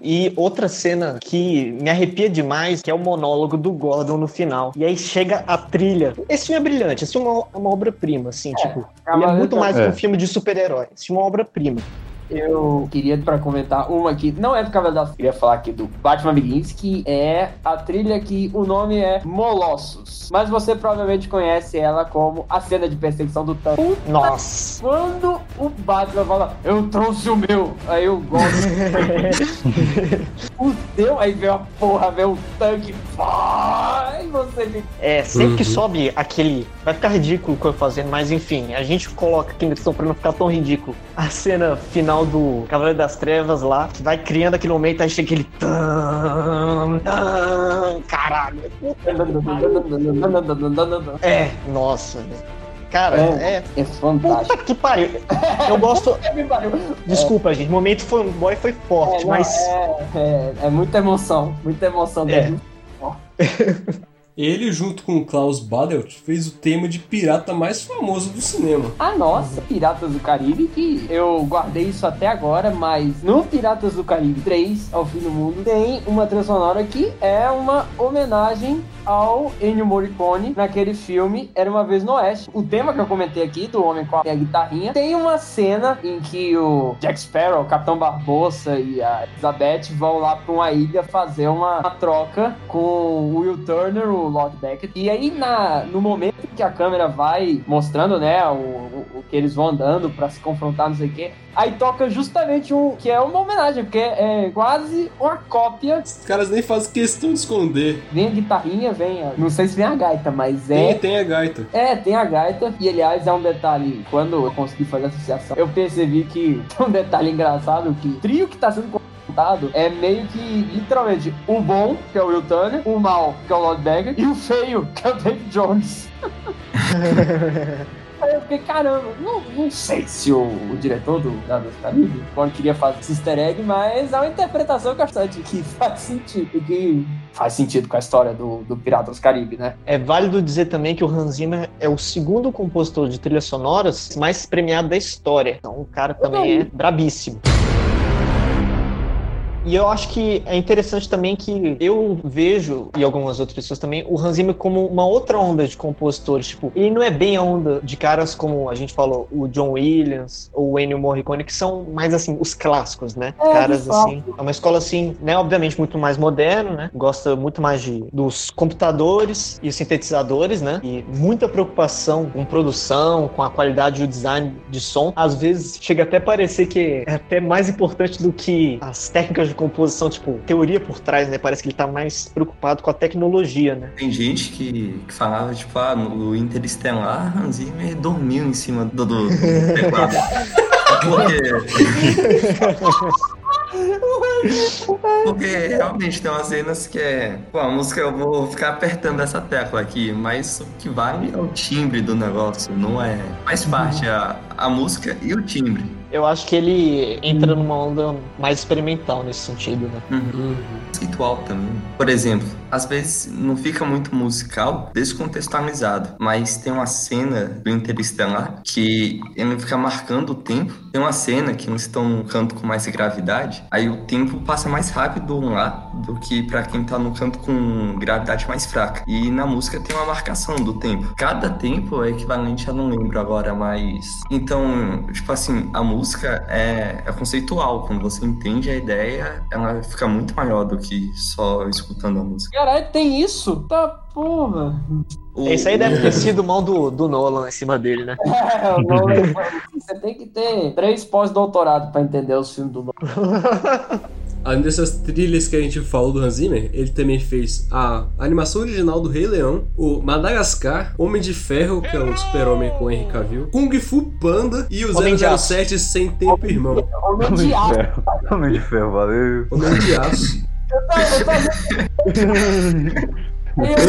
E outra cena que me arrepia demais, que é o monólogo do Gordon no final. E aí chega a trilha. Esse filme é brilhante, esse filme é uma, uma obra-prima, assim, tipo. Ele é muito mais que É. um filme de super-herói. Esse filme é uma obra-prima. Eu queria pra comentar uma aqui, não é do Cavaleiro das Trevas, queria falar aqui do Batman Begins, que é a trilha que o nome é Molossos. Mas você provavelmente conhece ela como a cena de perseguição do tanque. Nossa. Quando o Batman fala, eu trouxe o meu, aí eu gosto. o teu, aí vem a porra, vem o tanque, vai, você. É, sempre que Uhum. sobe aquele. Vai ficar ridículo o que eu fazendo, mas enfim, a gente coloca aqui na descrição pra não ficar tão ridículo. A cena final do Cavaleiro das Trevas lá, que vai criando aquele momento, aí chega aquele. Caralho. É, nossa. velho. Cara, é. É fantástico. Puta que pariu. Eu gosto. Desculpa, gente. O momento fanboy foi forte, É, não, mas. é, é, é muita emoção, muita emoção É. Ele, junto com Klaus Badelt, fez o tema de pirata mais famoso do cinema. Ah, nossa, Piratas do Caribe, que eu guardei isso até agora, mas no Piratas do Caribe 3, ao fim do mundo, tem uma trilha sonora que é uma homenagem ao Ennio Morricone naquele filme Era Uma Vez no Oeste. O tema que eu comentei aqui, do Homem com a Guitarrinha, tem uma cena em que o Jack Sparrow, o Capitão Barbosa e a Elizabeth vão lá pra uma ilha fazer uma, uma troca com o Will Turner, o Lord Beckett. E aí, na, no momento que a câmera vai mostrando, né, o, o, o que eles vão andando pra se confrontar, não sei o quê, aí toca justamente um, que é uma homenagem, porque é quase uma cópia. Os caras nem fazem questão de esconder. Vem a guitarrinha, vem a, não sei se vem a gaita, mas Tem, é... tem a gaita. É, tem a gaita, e aliás é um detalhe, quando eu consegui fazer a associação, eu percebi que tem um detalhe engraçado, que o trio que tá sendo é meio que, literalmente, o bom, que é o Will Turner, o mal, que é o Lord Becker, e o feio, que é o David Jones. Aí eu fiquei, caramba, não, não sei se o, o diretor do Dados Caribe quando queria fazer esse easter egg, mas é uma interpretação acho que faz sentido, que faz sentido com a história do, do Piratas do Caribe, né? É válido dizer também que o Hans Zimmer é o segundo compositor de trilhas sonoras mais premiado da história. Então o cara também é brabíssimo. E eu acho que é interessante também que eu vejo, e algumas outras pessoas também, o Hans Zimmer como uma outra onda de compositores. Tipo, ele não é bem a onda de caras como a gente falou, o John Williams ou o Ennio Morricone, que são mais assim, os clássicos, né? É, caras assim. É uma escola assim, né? Obviamente muito mais moderno, né? Gosta muito mais de, dos computadores e os sintetizadores, né? E muita preocupação com produção, com a qualidade e o design de som. Às vezes chega até a parecer que é até mais importante do que as técnicas de composição, tipo, teoria por trás, né? Parece que ele tá mais preocupado com a tecnologia, né? Tem gente que, que falava, tipo, ah, no Interestelar, Hans Zimmer dormiu em cima do, do, do teclado. Porque... Porque realmente tem umas cenas que é. Pô, a música eu vou ficar apertando essa tecla aqui, mas o que vale é o timbre do negócio, não é. Faz parte a, a música e o timbre. Eu acho que ele entra numa onda mais experimental nesse sentido, né? Uhum. Conceitual também. Por exemplo, às vezes não fica muito musical, descontextualizado, mas tem uma cena do Interestelar que ele fica marcando o tempo. Tem uma cena que eles estão num canto com mais gravidade, aí o tempo passa mais rápido lá do que pra quem tá no canto com gravidade mais fraca. E na música tem uma marcação do tempo. Cada tempo é equivalente, eu não lembro agora, mas. Então, tipo assim, a música é, é conceitual. Quando você entende a ideia, ela fica muito maior do que só escutando a música. Caralho, tem isso? Tá porra. O- Isso aí deve ter sido mão do, do Nolan em cima dele, né? É, o Nolan- você tem que ter três pós-doutorado pra entender os filmes do Nolan. Além dessas trilhas que a gente falou do Hans Zimmer, ele também fez a animação original do Rei Leão, o Madagascar, Homem de Ferro, que é o super-homem com o Henry Cavill, Kung Fu Panda e o Homem de Aço. 007 Sem Tempo Irmão. Homem Homem de de aço. ferro. Homem de ferro, valeu. Homem de Aço. Eu tava- eu tava-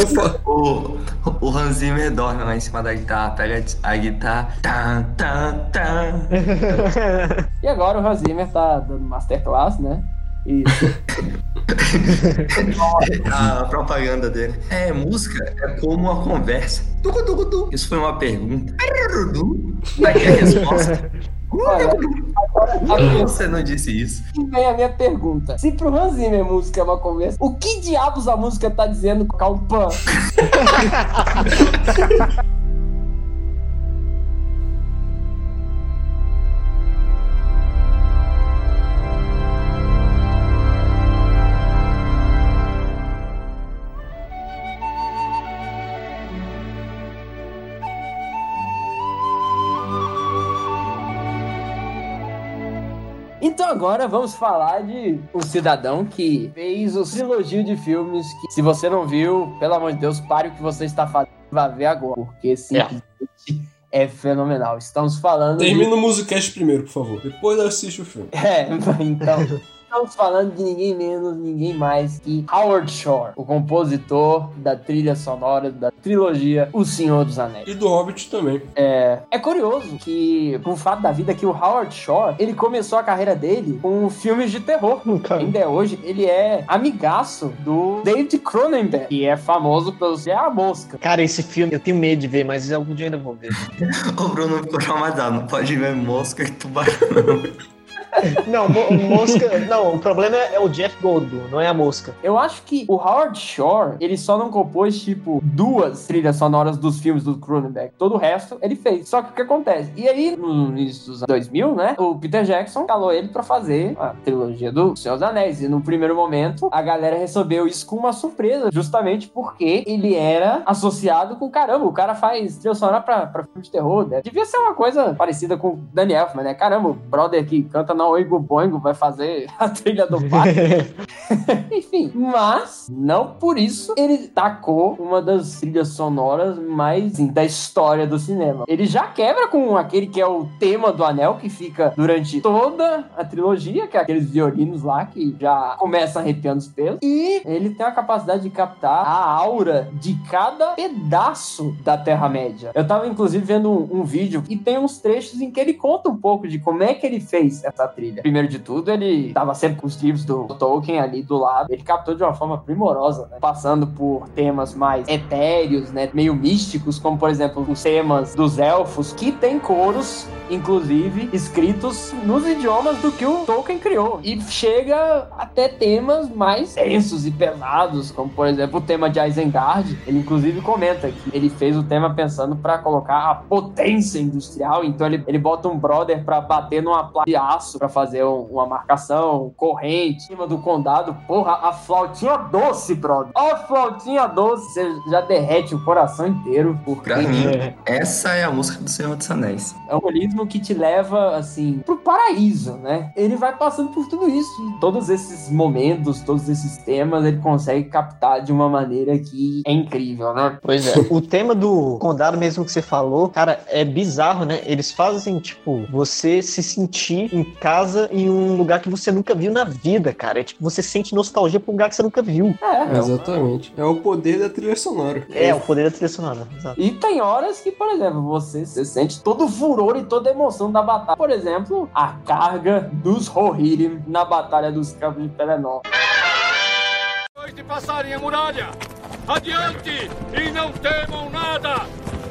fa- O, o Hans Zimmer dorme lá em cima da guitarra, pega a guitarra, tá, tá, tá. E agora o Hans Zimmer tá dando masterclass, né? Isso. A propaganda dele. É, música é como uma conversa. Tucu, tucu, tu. Isso foi uma pergunta. Daqui a resposta. Olha, agora, você não disse isso? vem a minha pergunta. Se pro Hans Zimmer música é uma conversa, o que diabos a música tá dizendo com Calpan? Então agora vamos falar de um cidadão que fez o trilogio de filmes que, se você não viu, pelo amor de Deus, pare o que você está fazendo e vá ver agora, porque simplesmente é, fenomenal. Estamos falando de... Termina o Musicast primeiro, por favor. Depois assiste o filme. É, então. Estamos falando de ninguém menos, ninguém mais que Howard Shore, o compositor da trilha sonora da trilogia O Senhor dos Anéis. E do Hobbit também. É, é curioso que, com o fato da vida, que o Howard Shore, ele começou a carreira dele com filmes de terror. Ainda é hoje, ele é amigaço do David Cronenberg, que é famoso pelo ser a mosca. Cara, esse filme eu tenho medo de ver, mas algum dia ainda vou ver. O Bruno ficou traumatizado. Não pode ver mosca e tubarão. Não, mo- mosca. Não, o problema é, é o Jeff Goldblum, não é a mosca. Eu acho que o Howard Shore, ele só não compôs, tipo, duas trilhas sonoras dos filmes do Cronenberg. Todo o resto ele fez. Só que o que acontece? E aí, no início dos anos 2000, né, o Peter Jackson calou ele pra fazer a trilogia do Senhor dos Anéis. E no primeiro momento, a galera recebeu isso com uma surpresa, justamente porque ele era associado com, caramba, o cara faz trilha sonora pra, pra filme de terror. Né? Devia ser uma coisa parecida com o Danny Elfman, né? Caramba, o brother que canta na Oingo Boingo vai fazer a trilha do pai. Enfim, mas não por isso ele tacou uma das trilhas sonoras mais assim, da história do cinema. Ele já quebra com aquele que é o tema do anel que fica durante toda a trilogia, que é aqueles violinos lá que já começam arrepiando os pelos. E ele tem a capacidade de captar a aura de cada pedaço da Terra-média. Eu tava inclusive vendo um, um vídeo e tem uns trechos em que ele conta um pouco de como é que ele fez essa trilha. Primeiro de tudo, ele tava sempre com os livros do Tolkien ali do lado. Ele captou de uma forma primorosa, né? Passando por temas mais etéreos, né? Meio místicos, como por exemplo os temas dos elfos, que tem coros inclusive escritos nos idiomas do que o Tolkien criou. E chega até temas mais densos e pesados, como por exemplo o tema de Isengard. Ele inclusive comenta que ele fez o tema pensando para colocar a potência industrial, então ele, ele bota um brother para bater numa placa de aço para fazer um- uma marcação corrente em cima do condado. Porra, a flautinha doce, brother. A flautinha doce, você já derrete o coração inteiro. Porque Pra mim, essa é a música do Senhor dos Anéis. é um holismo que te leva, assim, pro paraíso, né? Ele vai passando por tudo isso. E todos esses momentos, todos esses temas, ele consegue captar de uma maneira que é incrível, né? Pois é. O tema do condado mesmo que você falou, cara, é bizarro, né? Eles fazem, tipo, você se sentir em casa em um lugar que você nunca viu na vida, cara. É tipo, você sente nostalgia pra um lugar que você nunca viu. É, Exatamente. É o poder da trilha sonora. É, o poder da trilha sonora. Exato. E tem horas que, por exemplo, você, você sente todo o furor e toda a emoção da batalha. Por exemplo, a carga dos Rohirrim na Batalha dos Campos de Pelennor. Depois de passarem a muralha, adiante e não temam nada!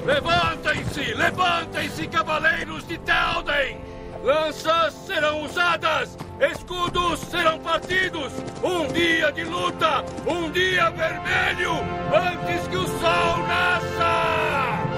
Levantem-se, levantem-se, cavaleiros de Telden! Lanças serão usadas, escudos serão partidos, um dia de luta, um dia vermelho, antes que o sol nasça!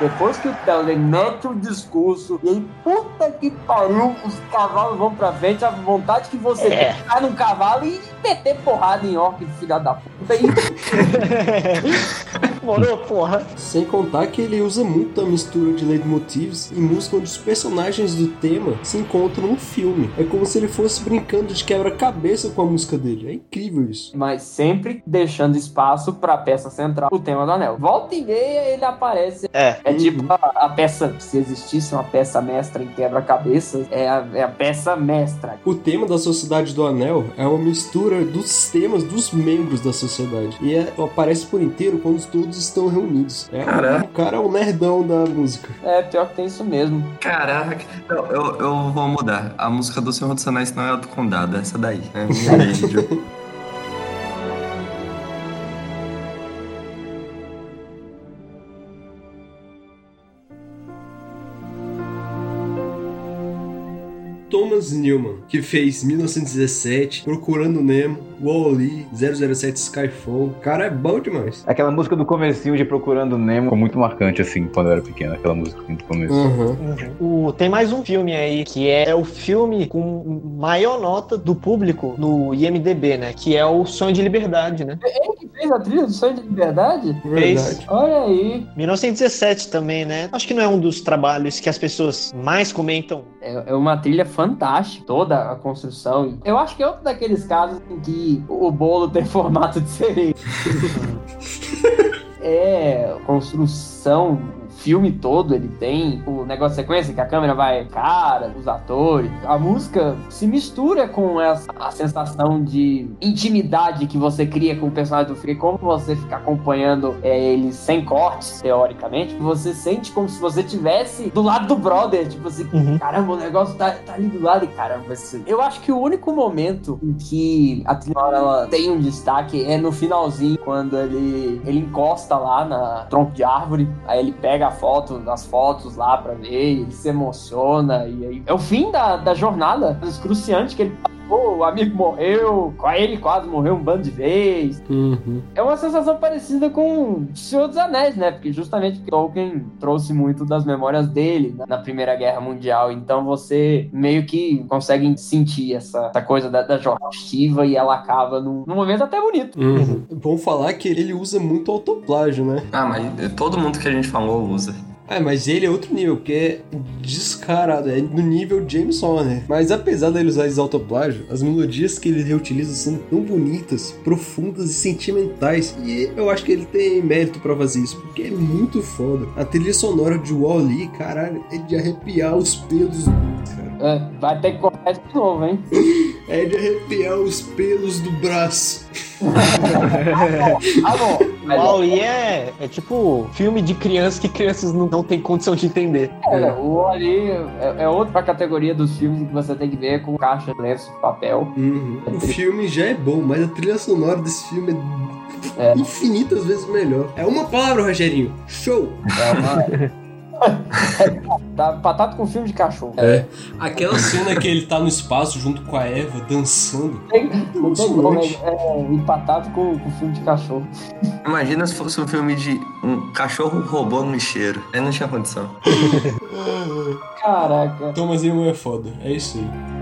Depois que o Telden mete o discurso, e aí, puta que pariu, os cavalos vão pra frente, a vontade que você É. ficar num cavalo e meter porrada em orc, filha da puta. E Morou, porra. Sem contar que ele usa muito a mistura de leitmotivs e música onde os personagens do tema se encontram no filme. É como se ele fosse brincando de quebra-cabeça com a música dele. É incrível isso. mas sempre deixando espaço pra peça central, o tema do anel. Volta e meia ele aparece. É. É tipo a, a peça, se existisse uma peça mestra em quebra-cabeças, é a, é a peça mestra. O tema da Sociedade do Anel é uma mistura dos temas dos membros da sociedade. E é- aparece por inteiro quando todos estão reunidos. É, Caraca. o cara é o nerdão da música. É, pior que tem isso mesmo. Caraca, eu, eu, eu vou mudar. A música do Senhor dos Anéis não é a do Condado, é essa daí. É minha Thomas Newman, que fez 1917, Procurando Nemo, Wall-E, 007 Skyfall. O cara é bom demais. Aquela música do comecinho de Procurando Nemo ficou muito marcante, assim, quando eu era pequeno. Aquela música do começo. Aham. O, tem mais um filme aí, que é, o filme com maior nota do público no IMDB, né? Que é o Sonho de Liberdade, né? Ele que fez a trilha do Sonho de Liberdade? Verdade. Olha aí. 1917 também, né? Acho que não é um dos trabalhos que as pessoas mais comentam. É, é uma trilha fantástica, toda a construção. Eu acho que é outro daqueles casos em que o bolo tem formato de sereia. é, construção, filme todo, ele tem o negócio de sequência que a câmera vai cara, os atores. A música se mistura com essa a sensação de intimidade que você cria com o personagem do filme. Como você fica acompanhando é, ele sem cortes, teoricamente, você sente como se você tivesse do lado do brother, tipo assim, Uhum. caramba, o negócio tá, tá ali do lado e caramba. esse- Eu acho que o único momento em que a trilha ela tem um destaque é no finalzinho, quando ele, ele encosta lá na tronco de árvore, aí ele pega foto, as fotos lá pra ver, ele se emociona, e aí é o fim da, da jornada excruciante que ele passou, o amigo morreu, com ele quase morreu um bando de vez. Uhum. É uma sensação parecida com Senhor dos Anéis, né? Porque justamente Tolkien trouxe muito das memórias dele na- na Primeira Guerra Mundial. Então você meio que consegue sentir essa, essa coisa da, da jornativa e ela acaba num, num momento até bonito. Uhum. Bom falar que ele usa muito autoplágio, né? Ah, mas todo mundo que a gente falou usa. É, mas ele é outro nível, porque é descarado, é do nível James Horner. Mas apesar dele usar esse autoplágio, as melodias que ele reutiliza são tão bonitas, profundas e sentimentais. E eu acho que ele tem mérito pra fazer isso, porque é muito foda. A trilha sonora de Wall-E, caralho, é de arrepiar os pelos do cara. É, vai ter que cortar de novo, hein? É de arrepiar os pelos do braço. Ah, bom. Mas Uau, e é, é tipo filme de criança que crianças não, não têm condição de entender. é, o ali é, é outra categoria dos filmes que você tem que ver com caixa, lenço, papel. Uhum. O filme já é bom, mas a trilha sonora desse filme é É. infinitas vezes melhor. É uma palavra, Rogerinho. Show! É uma... Tá batata com filme de cachorro. É. Aquela cena que ele tá no espaço junto com a Eva dançando. Não tem como, é, é empatado com, com filme de cachorro. Imagina se fosse um filme de um cachorro robô no lixeiro. Aí não tinha condição. Caraca. Thomas é foda. É isso aí.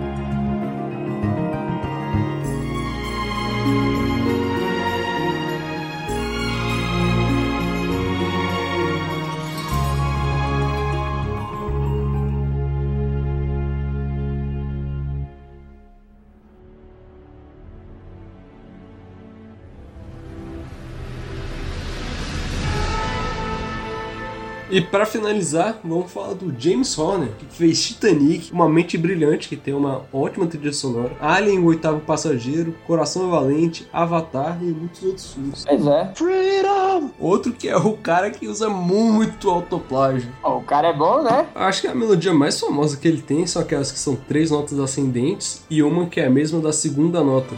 E pra finalizar, vamos falar do James Horner, que fez Titanic, Uma Mente Brilhante, que tem uma ótima trilha sonora, Alien, O Oitavo Passageiro, Coração Valente, Avatar e muitos outros filmes. Pois é. Freedom! Outro que é o cara que usa muito autoplágio. Ó, o cara é bom, né? Acho que a melodia mais famosa que ele tem são aquelas que são três notas ascendentes e uma que é a mesma da segunda nota.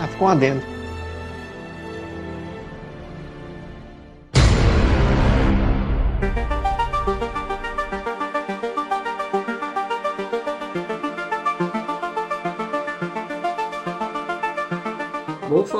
Ah, ficou um adendo.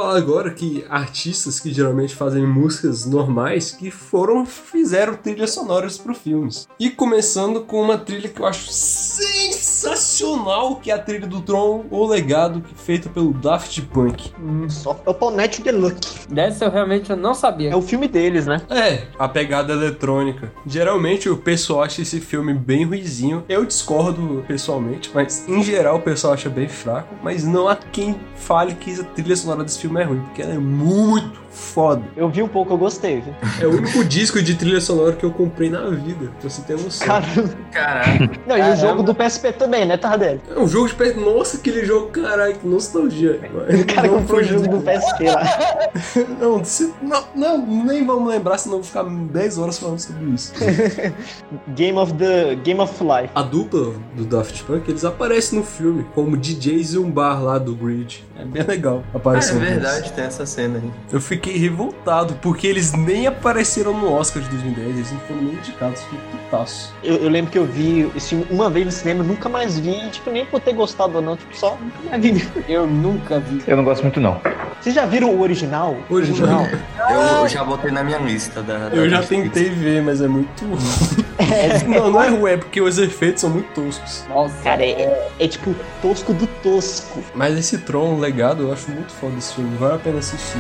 Falar agora que artistas que geralmente fazem músicas normais que foram fizeram trilhas sonoras para filmes. E começando com uma trilha que eu acho sensacional, que é a trilha do Tron, O Legado, que é feita pelo Daft Punk. Só é o Paulette Deluxe. Dessa eu realmente não sabia. É o filme deles, né? É, a pegada eletrônica. Geralmente o pessoal acha esse filme bem ruizinho. Eu discordo pessoalmente, mas em geral o pessoal acha bem fraco. Mas não há quem fale que a trilha sonora desse filme é ruim, porque ela é muito foda. Eu vi um pouco, eu gostei, viu? É o único disco de trilha sonora que eu comprei na vida, pra você ter noção. Cara, Caraca. não, e o Caramba. jogo do PSP também, né, Tardelli? É um jogo de PS. Nossa, aquele jogo, caralho, que nostalgia. O cara comprou o jogo do PSP lá. Não, se- não, não, nem vamos lembrar, senão eu vou ficar 10 horas falando sobre isso. Game of the Game of Life. A dupla do Daft Punk, eles aparecem no filme como DJs e um bar lá do Grid. É bem legal a É aparição deles. verdade, tem essa cena aí. Eu fiquei revoltado, porque eles nem apareceram no Oscar de 2010, eles não foram nem indicados, fiquei putaço. Eu, eu lembro que eu vi esse filme uma vez no cinema, nunca mais vi, tipo, nem por ter gostado ou não, tipo, só nunca mais vi. Eu nunca vi. Eu não gosto muito, não. Vocês já viram o original? Original? Eu, eu já botei na minha lista da. da Eu já Netflix. tentei ver, mas é muito ruim. Não, não é ruim, é porque os efeitos são muito toscos. Nossa, Cara, é, é- é tipo tosco do tosco. Mas esse Tron, o legado, eu acho muito foda esse filme, vale a pena assistir.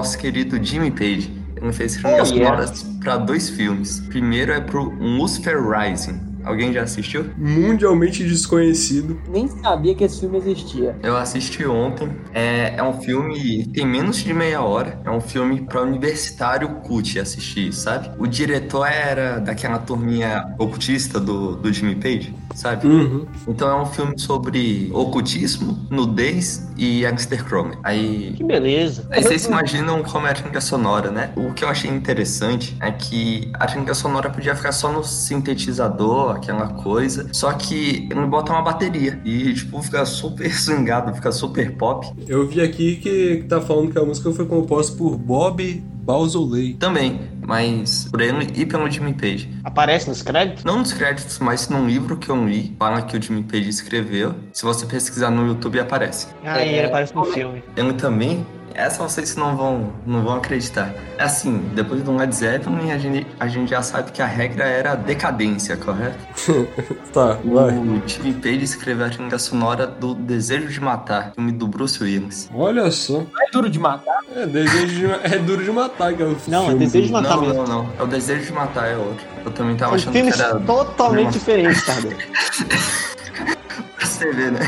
Nosso querido Jimmy Page. Ele fez trilhas Oh, yeah. sonoras pra dois filmes. Primeiro é pro Lucifer Rising. Alguém já assistiu? Mundialmente desconhecido. nem sabia que esse filme existia. Eu assisti ontem. É, é um filme. tem menos de meia hora. É um filme pra universitário cult assistir, sabe? O diretor era daquela turminha ocultista do, do Jimmy Page, sabe? Uhum. Então é um filme sobre ocultismo, nudez e Gangster Chrome. Aí Que beleza. Aí vocês imaginam como é a trilha sonora, né? O que eu achei interessante é que a trilha sonora podia ficar só no sintetizador, aquela coisa, só que ele bota uma bateria e, tipo, fica super swingado, fica super pop. Eu vi aqui que, que tá falando que a música foi composta por Bob Balzoley. Também, mas por ele e pelo Jimmy Page. Aparece nos créditos? Não nos créditos, mas num livro que eu li, fala que o Jimmy Page escreveu. Se você pesquisar no YouTube, aparece. Ah, É, ele aparece no filme. Ele também. Essa vocês não vão, não vão acreditar. É assim, depois do Led Zeppelin, a gente, a gente já sabe que a regra era decadência, correto? Tá, vai. O Jimmy Page escreveu a trilha sonora do Desejo de Matar, filme do Bruce Willis. Olha só. Não é duro de matar? É, desejo de, é duro de matar, que é o Não, é Desejo de Matar Não, mesmo. não, não. É o Desejo de Matar, é outro. Eu também tava São achando que era. totalmente diferentes, Tardelli. Pra você ver, né?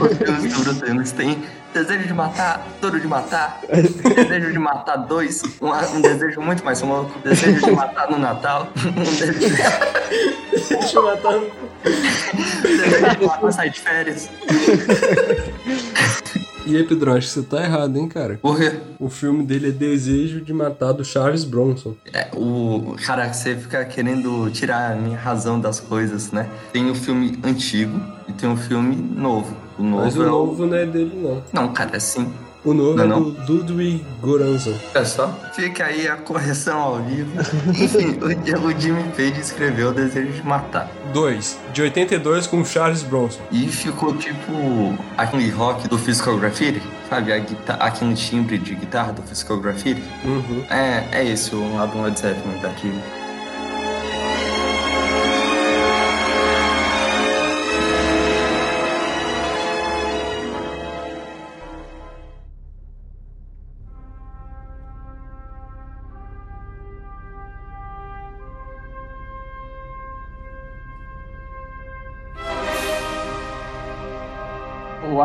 Os filmes do Bruce Willis tem Desejo de Matar, Duro de Matar, Desejo de Matar 2, um, um desejo muito mais louco, Desejo de Matar no Natal, um desejo... Desejo de matar. Desejo de matar sair de férias. E aí, Pedro, acho que você tá errado, hein, cara? Por quê? O filme dele é Desejo de Matar do Charles Bronson. É, o cara, você fica querendo tirar a minha razão das coisas, né? Tem o filme antigo tem o filme novo. O novo Mas o é novo não é dele, não. Não, cara, é sim. O novo Não, é não. do Ludwig Göransson. É só. Fica aí a correção ao vivo. Enfim, o, o Jimmy Page escreveu o Desejo de Matar. 2, de 82 com Charles Bronson. E ficou tipo aquele rock do Physical Graffiti, sabe? A aquele timbre de guitarra do Physical Graffiti. Uhum. É, é esse o álbum Led Zeppelin daqui. o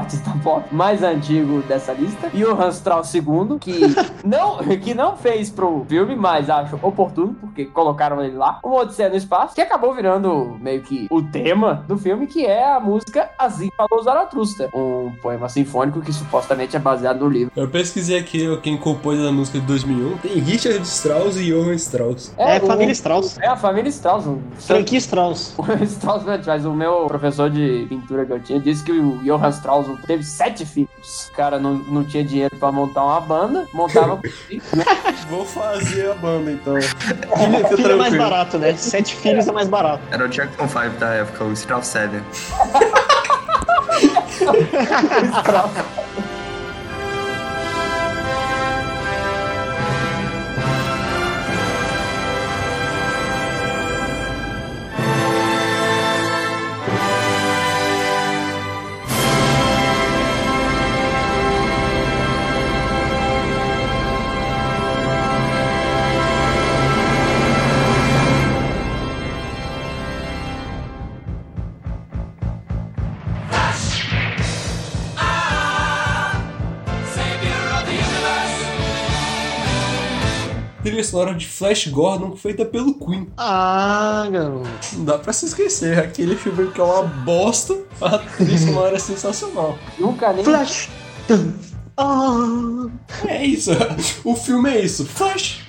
artista pop mais antigo dessa lista. E o Hans Strauss II, que não, que não fez pro filme, mas acho oportuno, porque colocaram ele lá. Uma Odisseia no Espaço, que acabou virando meio que o tema do filme, que é a música Assim Falou Zaratustra. Um poema sinfônico que supostamente é baseado no livro. Eu pesquisei aqui quem compôs a música de 2001. Tem Richard Strauss e Johann Strauss. É, o- família Strauss. É a família Strauss. um- Franquia Strauss. O Strauss, mas o meu professor de pintura que eu tinha disse que o Johann Strauss teve sete filhos. O cara não, não tinha dinheiro pra montar uma banda, montava né? Vou fazer a banda então. Filho, filho é mais barato, né? Sete filhos é mais barato. Era o Jackson 5 da época, o Strauss 7. Trilha sonora de Flash Gordon feita pelo Queen. Ah, garoto. Não dá pra se esquecer. Aquele filme que é uma bosta, a trilha sonora é sensacional. Nunca nem. Flash. Ah. É isso. O filme é isso. Flash.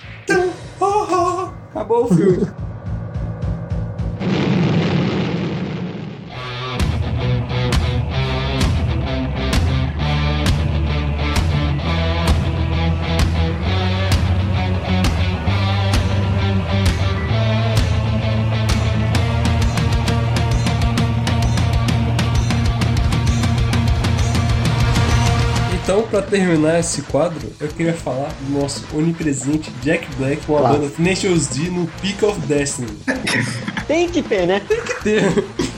Acabou o filme. Terminar esse quadro, eu queria falar do nosso onipresente Jack Black com a Claro. banda Tenacious D no Peak of Destiny. Tem que ter, né?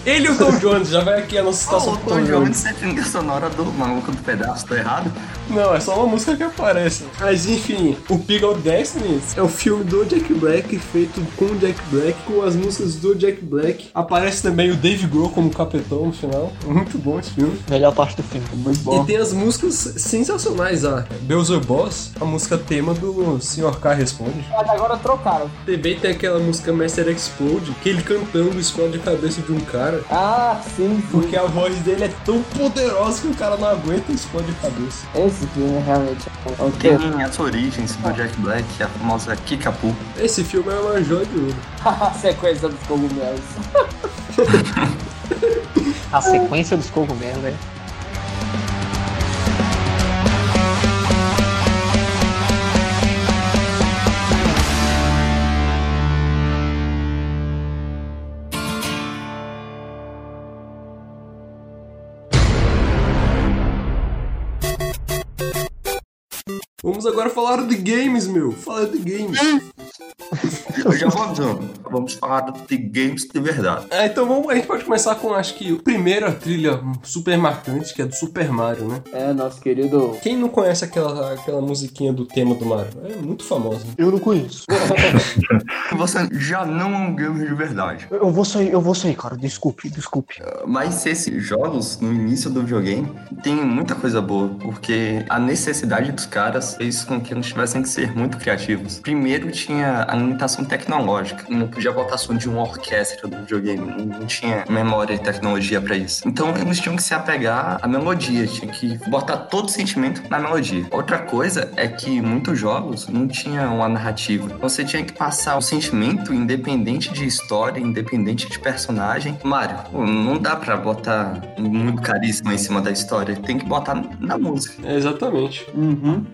Ele e o Tom Jones, já vai aqui a nossa Oh, citação o do Tom Tom Jones Jones. é trilha sonora do Maluco do Pedaço, tô errado? Não, é só uma música que aparece. Mas enfim, o Peak of Destiny é o filme do Jack Black, feito com o Jack Black, com as músicas do Jack Black. Aparece também o Dave Grohl como capitão no final. Muito bom esse filme. Melhor parte do filme. Muito bom. E tem as músicas sensacionais, a Beelzebub Boss, a música tema do Sr. K Responde. Mas agora trocaram. Também tem aquela música Master Explode, que ele cantando explode a cabeça de um cara. Ah, sim, sim. Porque a voz dele é tão poderosa que o cara não aguenta e explode a cabeça. Esse filme é realmente é um Tem as origens do Jack Black, a famosa Kickapoo. Esse filme é uma joia de ouro. A sequência dos cogumelos. A sequência dos cogumelos, né? Vamos agora falar de games, meu. Fala de games. Eu já vou avisando. Vamos falar de games de verdade. Ah, então vamos, a gente pode começar com, acho que, a primeira trilha super marcante, que é do Super Mario, né? É, nosso querido. Quem não conhece aquela, aquela musiquinha do tema do Mario? É muito famosa. Eu não conheço. Você já não é um gamer de verdade. Eu vou sair, eu vou sair, cara. Desculpe, desculpe. Mas esses jogos, no início do videogame, tem muita coisa boa, porque a necessidade dos caras fez com que eles tivessem que ser muito criativos. Primeiro tinha a limitação tecnológica. Não podia botar som de uma orquestra do videogame. Não, tinha memória e tecnologia pra isso. Então eles tinham que se apegar à melodia, tinha que botar todo o sentimento na melodia. Outra coisa é que muitos jogos não tinham uma narrativa. Você tinha que passar o sentimento independente de história, independente de personagem. Mario, não dá pra botar muito carisma em cima da história. Tem que botar na música. É, exatamente. Uhum.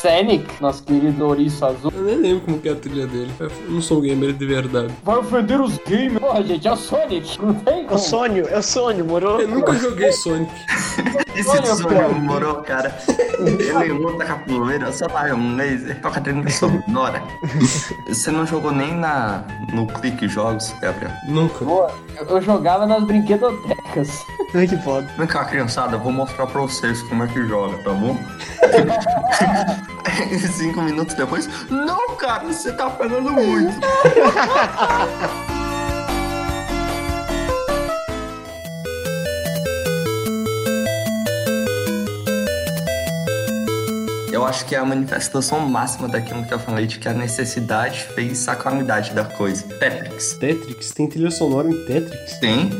Sonic, nosso querido ouriço azul. Eu nem lembro como que é a trilha dele. Eu não sou um gamer de verdade. Vai ofender os gamers. Porra, gente, é o Sonic. Não tem É o como. sonho, é o sonho, moro? Eu nunca joguei Sonic. Esse Olha, sonho cara. demorou, cara. Ele luta capoeira, só vai um laser, toca trilha sonora. Você não jogou nem na, no Clique Jogos, Gabriel? Nunca. Boa, eu- jogava nas brinquedotecas. Ai, que foda. Vem cá, criançada, eu vou mostrar pra vocês como é que joga, tá bom? Cinco minutos depois, não, cara, você tá pegando muito. Eu acho que é a manifestação máxima daquilo que eu falei, de que a necessidade fez a qualidade da coisa. Tetris. Tetris? Tem trilha sonora em Tetris? Tem.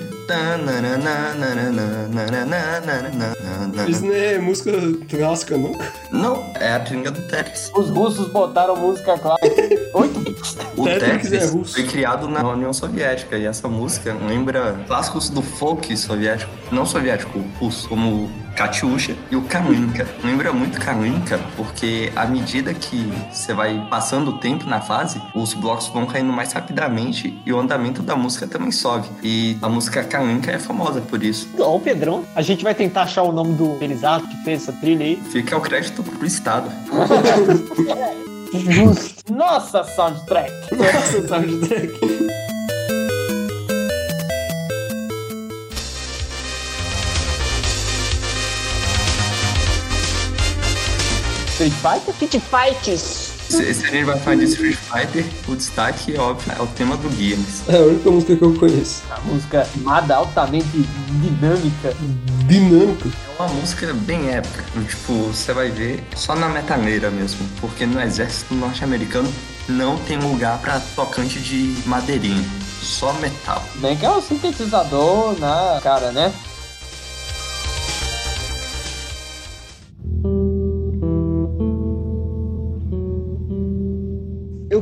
Isso não é música clássica, não? Não, é a trilha do Tetris. Os russos botaram música clássica. O Tetris Tetris, é russo. foi criado na União Soviética e essa música lembra clássicos do folk soviético, não soviético, russo, como Katyusha e o Kalinka. Lembra muito Kalinka porque à medida que você vai passando o tempo na fase, os blocos vão caindo mais rapidamente e o andamento da música também sobe. E a música Kalinka é famosa por isso. Ó, o Pedrão. A gente vai tentar achar o nome do Belisato que fez essa trilha aí. Fica o crédito pro Estado. Justo. Nossa, soundtrack. Nossa, soundtrack. Street Fighter? Pit Fights. Se, se a gente vai falar de Street Fighter, o destaque, óbvio, é o tema do Gears. É a única música que eu conheço. A música amada, altamente dinâmica. Dinâmico. É uma música bem épica. Tipo, você vai ver só na metaleira mesmo. Porque no exército norte-americano não tem lugar pra tocante de madeirinha. Só metal. Bem que é um sintetizador na cara, né?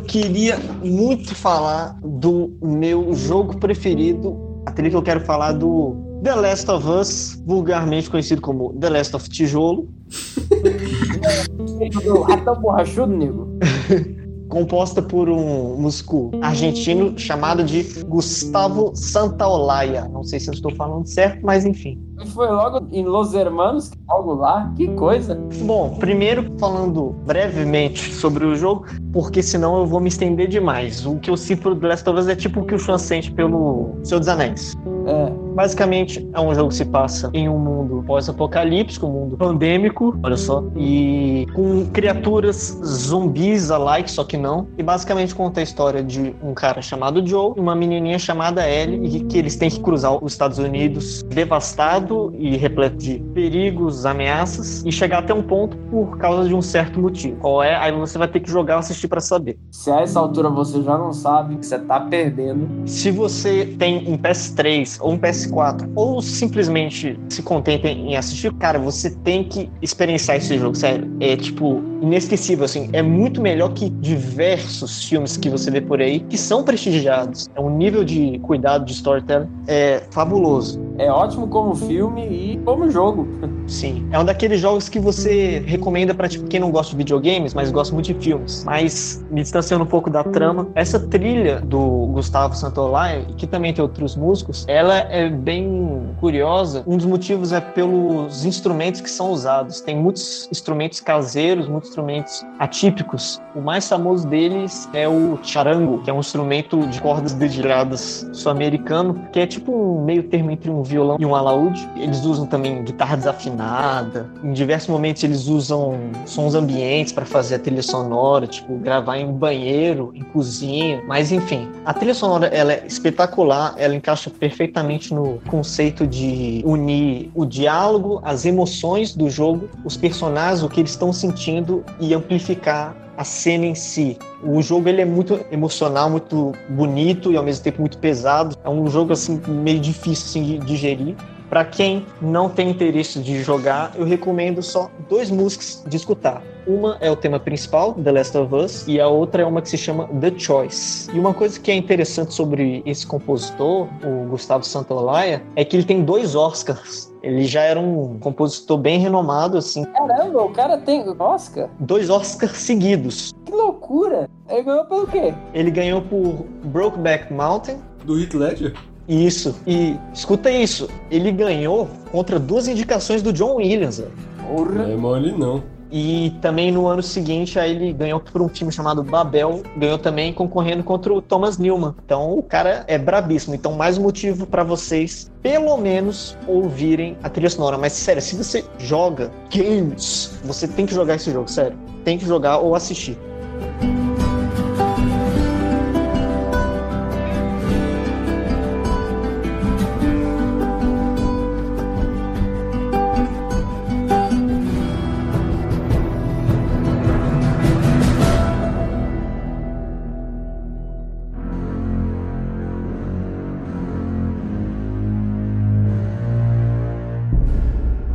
Queria muito falar do meu jogo preferido. A trilha que eu quero falar do The Last of Us, vulgarmente conhecido como The Last of Tijolo, Ratão borrachudo, nego. composta por um músico argentino chamado de Gustavo Santaolalla. Não sei se eu estou falando certo, mas enfim. Foi logo em Los Hermanos, algo lá. Que coisa. Bom, primeiro falando brevemente sobre o jogo, porque senão eu vou me estender demais. O que eu pro The Last of Us é tipo o que o Sean sente pelo Senhor dos Anéis. É, Basicamente, é um jogo que se passa em um mundo pós-apocalíptico, um mundo pandêmico, olha só, e com criaturas zumbis alike, só que não. E basicamente conta a história de um cara chamado Joe e uma menininha chamada Ellie, e que eles têm que cruzar os Estados Unidos devastado e repleto de perigos, ameaças, e chegar até um ponto por causa de um certo motivo. Qual é? Aí você vai ter que jogar assistir pra saber. se a essa altura você já não sabe, você tá perdendo. Se você tem um PS3 ou um PS4, ou simplesmente se contenta em assistir, cara, você tem que experienciar esse jogo, sério. É tipo inesquecível, assim. É muito melhor que diversos filmes que você vê por aí, que são prestigiados. É um nível de cuidado de storytelling é fabuloso. É ótimo como filme e como jogo. Sim, é um daqueles jogos que você recomenda pra tipo, quem não gosta de videogames, mas gosta muito de filmes. Mas me distanciando um pouco da trama, essa trilha do Gustavo Santolaya, que também tem outros músicos, ela é bem curiosa. Um dos motivos é pelos instrumentos que são usados. Tem muitos instrumentos caseiros, muitos instrumentos atípicos. O mais famoso deles é o charango, que é um instrumento de cordas dedilhadas sul-americano, que é tipo um meio termo entre um violão e um alaúde. Eles usam também guitarra desafinada. Em diversos momentos eles usam sons ambientes para fazer a trilha sonora, tipo gravar em banheiro, em cozinha. Mas enfim, a trilha sonora ela é espetacular. Ela encaixa perfeitamente no conceito de unir o diálogo, as emoções do jogo, os personagens, o que eles estão sentindo e amplificar a cena em si. O jogo ele é muito emocional, muito bonito e ao mesmo tempo muito pesado. É um jogo assim meio difícil assim, de digerir. Para quem não tem interesse de jogar, eu recomendo só duas músicas de escutar. Uma é o tema principal, The Last of Us, e a outra é uma que se chama The Choice. E uma coisa que é interessante sobre esse compositor, o Gustavo Santaolalla, é que ele tem dois Oscars ele já era um compositor bem renomado, assim. Caramba, o cara tem Oscar? Dois Oscars seguidos. Que loucura! Ele ganhou pelo quê? Ele ganhou por Brokeback Mountain. Do Heath Ledger? Isso. E escuta isso, ele ganhou contra duas indicações do John Williams. Porra. Não é mole não. E também no ano seguinte, aí ele ganhou por um filme chamado Babel, ganhou também concorrendo contra o Thomas Newman. Então o cara é brabíssimo. Então, mais um motivo para vocês, pelo menos, ouvirem a trilha sonora. Mas sério, se você joga games, você tem que jogar esse jogo, sério. Tem que jogar ou assistir.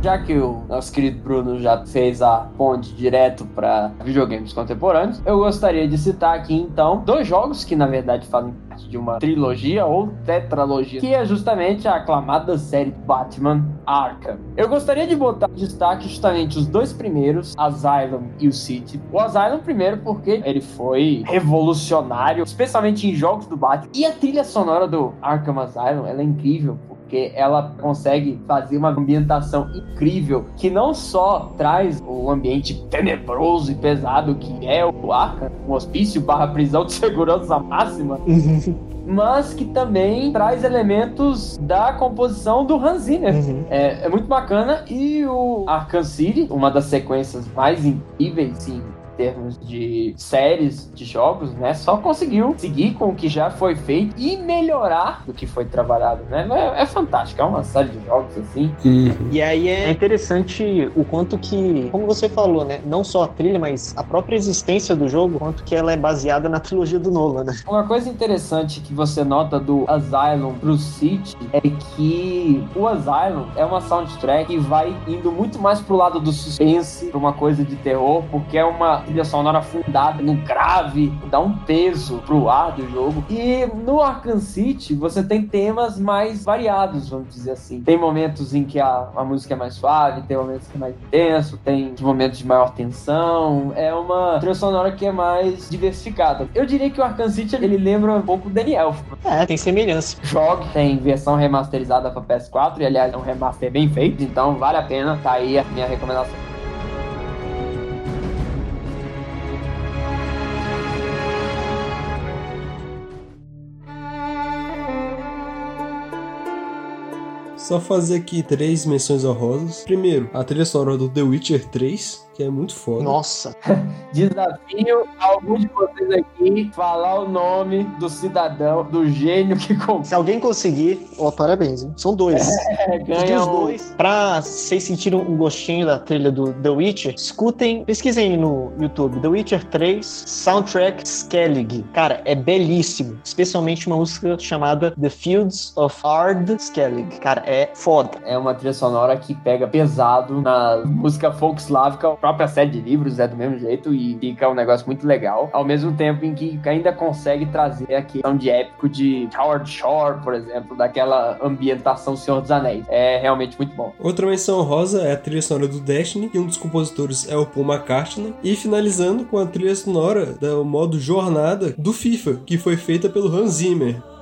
Já que o nosso querido Bruno já fez a ponte direto para videogames contemporâneos, eu gostaria de citar aqui então dois jogos que na verdade fazem parte de uma trilogia ou tetralogia, que é justamente a aclamada série Batman Arkham. Eu gostaria de botar em destaque justamente os dois primeiros, Asylum e o City. O Asylum primeiro porque ele foi revolucionário, especialmente em jogos do Batman, e a trilha sonora do Arkham Asylum, ela é incrível porque ela consegue fazer uma ambientação incrível que não só traz o ambiente tenebroso e pesado que é o Arkham, um hospício barra prisão de segurança máxima, mas que também traz elementos da composição do Hans Zimmer. Uhum. É, é, muito bacana e o Arkham City, uma das sequências mais incríveis, sim, termos de séries de jogos, né? Só conseguiu seguir com o que já foi feito e melhorar do que foi trabalhado, né? É, é fantástico, é uma série de jogos assim. Uhum. E aí é interessante o quanto que, como você falou, né? Não só a trilha, mas a própria existência do jogo, quanto que ela é baseada na trilogia do Nolan, né? Uma coisa interessante que você nota do Asylum pro City é que o Asylum é uma soundtrack que vai indo muito mais pro lado do suspense, pra uma coisa de terror, porque é uma trilha sonora fundada no grave, dá um peso pro ar do jogo. E no Arkham City você tem temas mais variados, vamos dizer assim. Tem momentos em que a, a música é mais suave, tem momentos que é mais intenso, tem momentos de maior tensão. É uma trilha sonora que é mais diversificada. Eu diria que o Arkham City ele lembra um pouco o Daniel. É, tem semelhança. Jogue, tem versão remasterizada para PS4 e aliás é um remaster bem feito, então vale a pena. Tá aí a minha recomendação. Só fazer aqui três menções honrosas. Primeiro, a trilha sonora do The Witcher 3, que é muito foda. Nossa. Desafio alguns de vocês aqui falar o nome do cidadão, do gênio que comprou. Se alguém conseguir, ó, parabéns, hein? São dois. É, ganha os dois. Pra vocês sentirem um gostinho da trilha do The Witcher, escutem, pesquisem no YouTube, The Witcher 3 Soundtrack Skellig. Cara, é belíssimo. Especialmente uma música chamada The Fields of Ard Skellig. Cara, é foda. É uma trilha sonora que pega pesado na música folk slávica própria série de livros é do mesmo jeito e fica um negócio muito legal. Ao mesmo tempo em que ainda consegue trazer aquele som de épico de Howard Shore, por exemplo, daquela ambientação Senhor dos Anéis. É realmente muito bom. Outra menção rosa é a trilha sonora do Destiny, e um dos compositores é o Paul McCartney. E finalizando com a trilha sonora do modo jornada do FIFA, que foi feita pelo Hans Zimmer.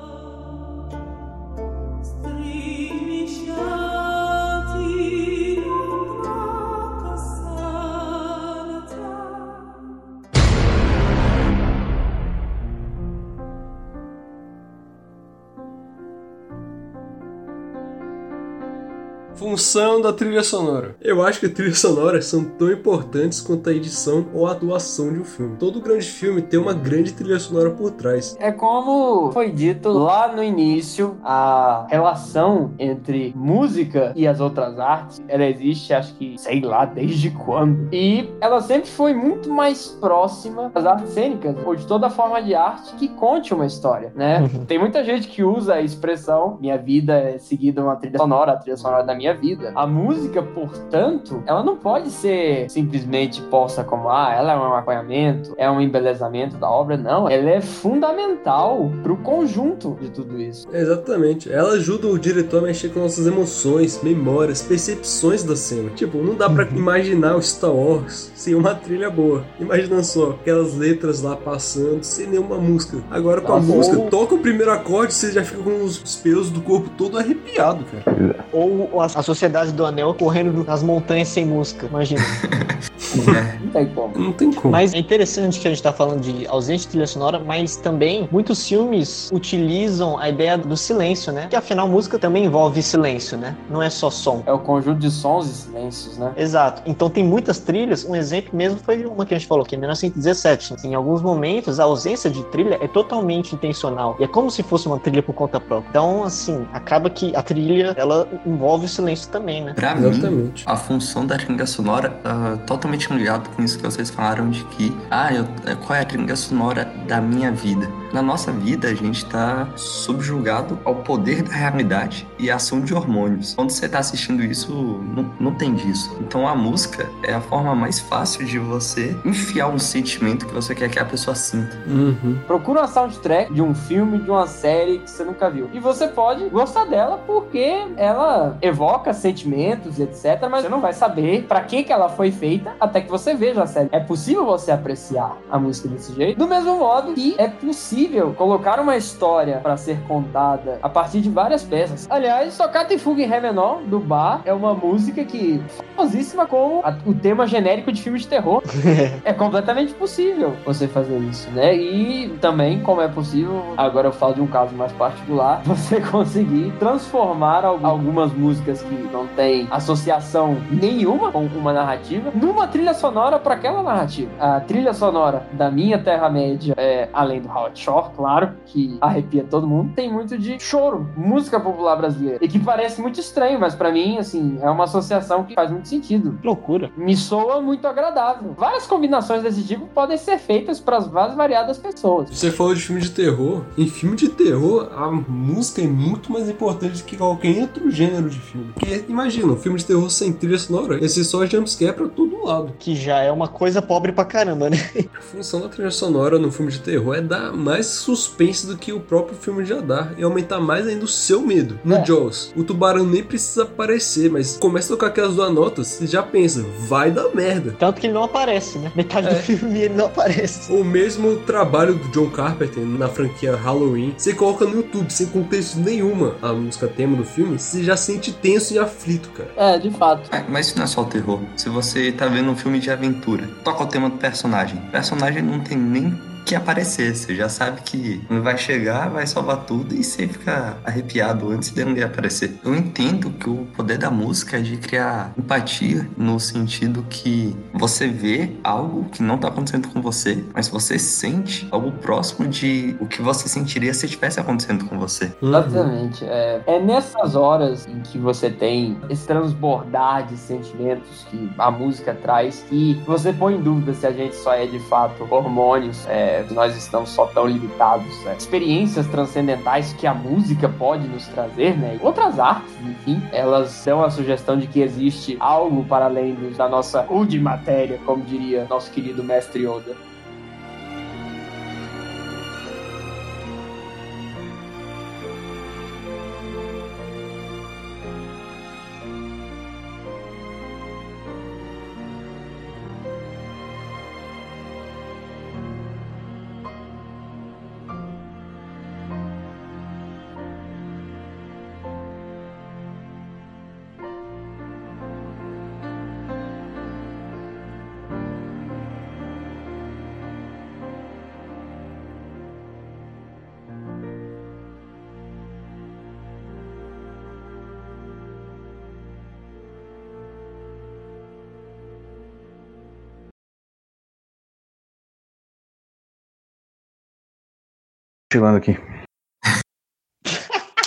Função da trilha sonora. Eu acho que trilhas sonoras são tão importantes quanto a edição ou a atuação de um filme. Todo grande filme tem uma grande trilha sonora por trás. É como foi dito lá no início, a relação entre música e as outras artes, ela existe, acho que, sei lá, desde quando. E ela sempre foi muito mais próxima das artes cênicas, ou de toda forma de arte que conte uma história, né? Tem muita gente que usa a expressão minha vida é seguida uma trilha sonora, a trilha sonora da minha vida. A música, portanto, ela não pode ser simplesmente posta como, ah, ela é um acompanhamento, é um embelezamento da obra. Não, ela é fundamental pro conjunto de tudo isso. Exatamente. Ela ajuda o diretor a mexer com nossas emoções, memórias, percepções da cena. Tipo, não dá pra imaginar o Star Wars sem uma trilha boa. Imagina só, aquelas letras lá passando sem nenhuma música. Agora com a Nossa, música, toca o primeiro acorde, você já fica com os pelos do corpo todo arrepiado, cara. Ou a, a Sociedade do Anel correndo nas montanhas sem música, imagina. Não tem como. Não tem como. Mas é interessante que a gente tá falando de ausência de trilha sonora, mas também muitos filmes utilizam a ideia do silêncio, né? Que afinal música também envolve silêncio, né? Não é só som. É o conjunto de sons e silêncios, né? Exato. Então tem muitas trilhas. Um exemplo mesmo foi uma que a gente falou aqui, em 1917. Em alguns momentos, a ausência de trilha é totalmente intencional. E é como se fosse uma trilha por conta própria. Então, assim, acaba que a trilha, ela envolve o silêncio também, né? Pra mim, Exatamente. a função da trilha sonora tá totalmente ligado com isso que vocês falaram de que, ah, eu, qual é a trilha sonora da minha vida? Na nossa vida, a gente tá subjugado ao poder da realidade e à ação de hormônios. Quando você tá assistindo isso, não, não tem disso. Então a música é a forma mais fácil de você enfiar um sentimento que você quer que a pessoa sinta. Uhum. Procura uma soundtrack de um filme, de uma série que você nunca viu. E você pode gostar dela porque ela evoca sentimentos e etc. Mas você não vai saber pra que, que ela foi feita até que você veja a série. É possível você apreciar a música desse jeito. Do mesmo modo que é possível colocar uma história pra ser contada a partir de várias peças. Aliás, Tocata e Fuga em Ré menor, do Bar, é uma música que é famosíssima como a- o tema genérico de filme de terror. É completamente possível você fazer isso, né? E também, como é possível, agora eu falo de um caso mais particular, você conseguir transformar al- algumas músicas que não têm associação nenhuma com uma narrativa numa trilha sonora para aquela narrativa. A trilha sonora da minha Terra-média, é, além do Howard Shore, claro, que arrepia todo mundo, tem muito de choro, música popular brasileira. E que parece muito estranho, mas para mim, assim, é uma associação que faz muito sentido Que loucura. me soa muito agradável. Várias combinações desse tipo podem ser feitas para as mais variadas pessoas. Você falou de filme de terror. Em filme de terror, a música é muito mais importante do que qualquer outro gênero de filme. Porque imagina, um filme de terror sem trilha sonora, ser só jumpscare pra todo lado. Que já é uma coisa pobre pra caramba, né? A função da trilha sonora no filme de terror é dar mais suspense do que o próprio filme já dá e aumentar mais ainda o seu medo. No É. Jaws, o tubarão nem precisa aparecer, mas começa a tocar aquelas duas notas, você já pensa, vai dar merda. Tanto que ele não aparece, né? Metade do É. filme ele não aparece. O mesmo trabalho do John Carpenter na franquia Halloween, você coloca no YouTube sem contexto nenhuma a música tema do filme, você já sente tenso e aflito, cara. É, de fato. É, Mas isso não é só o terror. Se você tá vendo um filme de aventura, toca o tema do personagem. O personagem não tem nem que aparecer. Você já sabe que quando vai chegar, vai salvar tudo e você fica arrepiado antes dele aparecer. Eu entendo que o poder da música é de criar empatia no sentido que você vê algo que não tá acontecendo com você, mas você sente algo próximo de o que você sentiria se estivesse acontecendo com você. Exatamente. É, é nessas horas em que você tem esse transbordar de sentimentos que a música traz que você põe em dúvida se a gente só é de fato hormônios, é, se nós estamos só tão limitados. né? Experiências transcendentais que a música pode nos trazer, né? Outras artes, enfim, elas dão a sugestão de que existe algo para além da nossa de matéria, como diria nosso querido mestre Yoda. Cochilando aqui.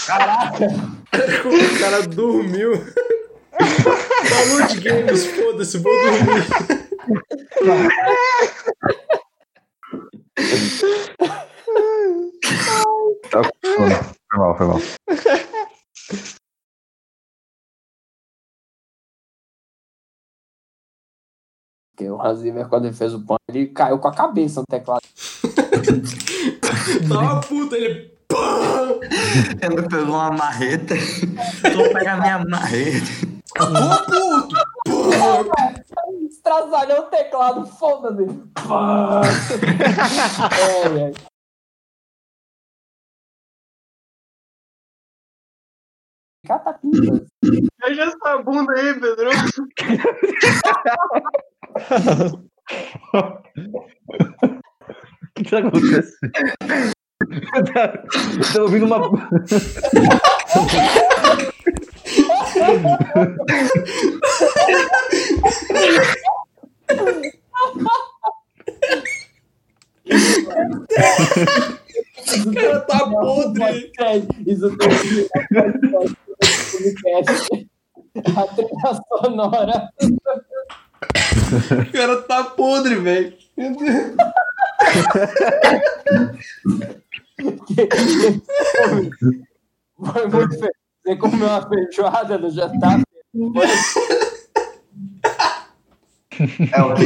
Caraca! O cara dormiu. Falou de games, foda-se, vou dormir. Tá com sono. Foi mal, foi mal. Porque o Hans Zimmer, quando ele fez o pão, ele caiu com a cabeça no teclado. Tá uma puta, ele. Ele pegou uma marreta. Vou pegar minha marreta. Ô puto! Pá! Estraçalhou o teclado, foda-se. É, é. Catapulta. Veja essa bunda aí, Pedro. O que tá acontecendo? tá, tá ouvindo uma. Cara tá podre. Isso tem podcast. A trilha sonora. O cara tá podre, velho. Foi muito feio. Você comeu uma feijoada no jantar? É o quê?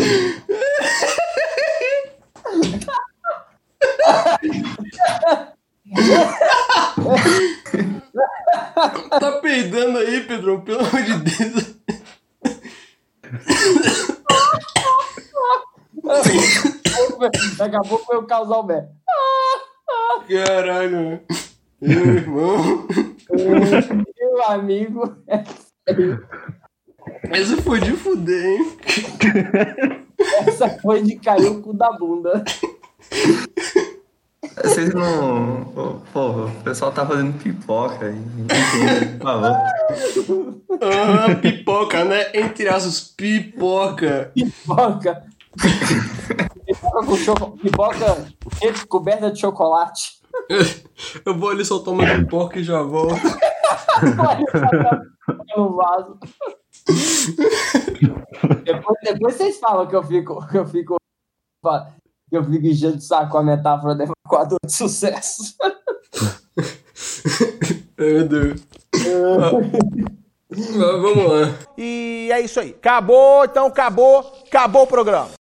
Tá peidando aí, Pedro, pelo amor de Deus. Daqui a pouco foi o casal Bé. Caralho. Meu irmão. Meu amigo. Essa foi de fuder, hein? Essa foi de cair o cu da bunda. Vocês não. Pô, Porra, o pessoal tá fazendo pipoca aí. Por favor. Ah, pipoca, né? Entre aspas, pipoca. Pipoca. Pipoca com choco... Pipoca coberta de chocolate. Eu vou ali soltar uma pipoca e já volto. no vaso. depois, depois vocês falam que eu fico. Que eu fico. Que eu fico enchendo de saco com a metáfora do evacuador de sucesso. Meu Deus. Mas vamos lá. E é isso aí. Acabou, então acabou, acabou o programa.